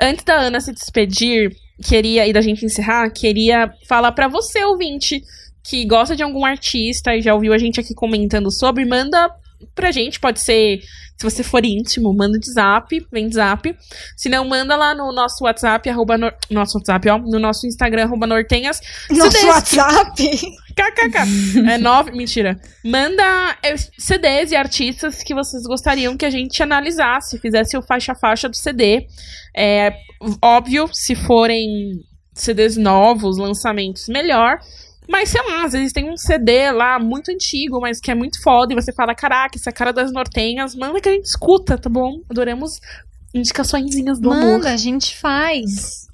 Antes da Ana se despedir, queria, e da gente encerrar, queria falar pra você, ouvinte, que gosta de algum artista e já ouviu a gente aqui comentando sobre, manda pra gente, pode ser, se você for íntimo, manda de zap, vem de zap. Se não, manda lá no nosso WhatsApp, arroba nor- nosso WhatsApp, ó, no nosso Instagram, arroba nortenhas. Nosso CDs. WhatsApp! [LAUGHS] KKK. É nove, mentira. Manda é, CDs e artistas que vocês gostariam que a gente analisasse, fizesse o faixa faixa do CD. É óbvio, se forem CDs novos, lançamentos, melhor. Mas sei lá, às vezes tem um CD lá muito antigo, mas que é muito foda, e você fala: caraca, essa cara das nortenhas, manda que a gente escuta, tá bom? Adoramos indicaçõezinhas do amor. Manda, a gente faz.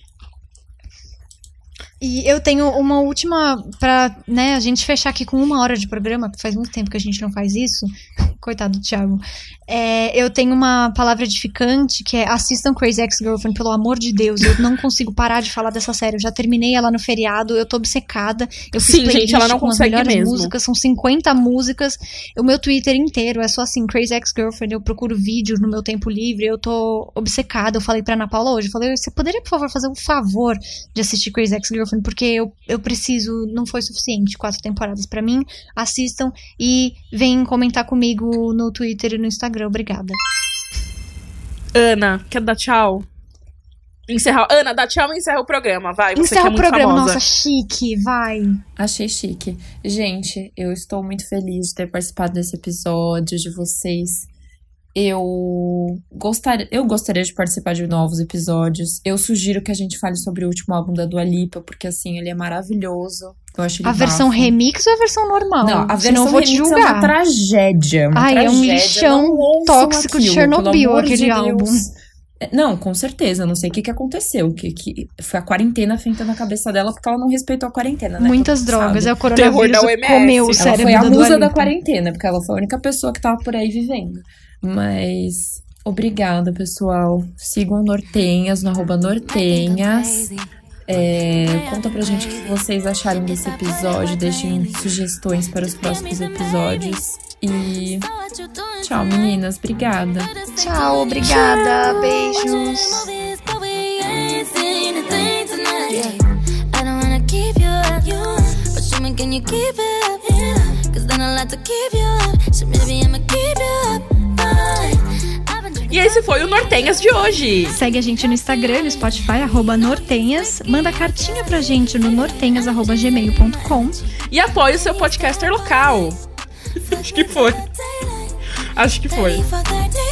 E eu tenho uma última pra, né, a gente fechar aqui com uma hora de programa, faz muito tempo que a gente não faz isso. Coitado do Thiago. É, eu tenho uma palavra edificante que é assistam Crazy Ex-Girlfriend, pelo amor de Deus. Eu não consigo parar de falar dessa série. Eu já terminei ela no feriado, eu tô obcecada. Eu fiz Sim, gente, ela não com as consegue melhores mesmo. músicas, são 50 músicas. O meu Twitter inteiro é só assim, Crazy Ex-Girlfriend. Eu procuro vídeos no meu tempo livre, eu tô obcecada. Eu falei pra Ana Paula hoje, eu falei, você poderia, por favor, fazer um favor de assistir Crazy Ex-Girlfriend, porque eu, eu preciso, não foi suficiente quatro temporadas pra mim. Assistam e vem comentar comigo no Twitter e no Instagram. Obrigada. Ana, quer dar tchau? Encerrar. Ana, dá tchau e encerra o programa, vai. Você Encerra que é o muito programa, famosa. nossa, chique, vai. Achei chique. Gente, eu estou muito feliz de ter participado desse episódio, de vocês. Eu gostaria, eu gostaria de participar de novos episódios. Eu sugiro que a gente fale sobre o último álbum da Dua Lipa, porque assim, ele é maravilhoso. Eu acho ele A versão bafo. remix ou a versão normal? Não, a versão eu vou te remix é julgar. uma tragédia. Uma Ai, é um tragédia. lixão tóxico de aquilo, Chernobyl, de aquele Deus. álbum. Não, com certeza. Eu não sei o que, que aconteceu. Que, que foi a quarentena feita na cabeça dela porque ela não respeitou a quarentena, né? Muitas drogas. sabe. É o coronavírus Terror da OMS. comeu o Ela cérebro Ela foi a musa da quarentena, porque ela foi a única pessoa que tava por aí vivendo. Mas obrigada, pessoal. Sigam Nortenhas no arroba Nortenhas. É, conta pra gente o que vocês acharam desse episódio. Deixem sugestões para os próximos episódios. E tchau, meninas. Obrigada. Tchau, obrigada. Beijos. Can you keep it up? Cause then I'll have to keep you up, so maybe I'ma keep you up. E esse foi o Nortenhas de hoje. Segue a gente no Instagram, no Spotify, arroba Nortenhas. Manda cartinha pra gente no nortenhas.gmail.com. E apoie o seu podcaster local. Acho que foi. Acho que foi. for 13.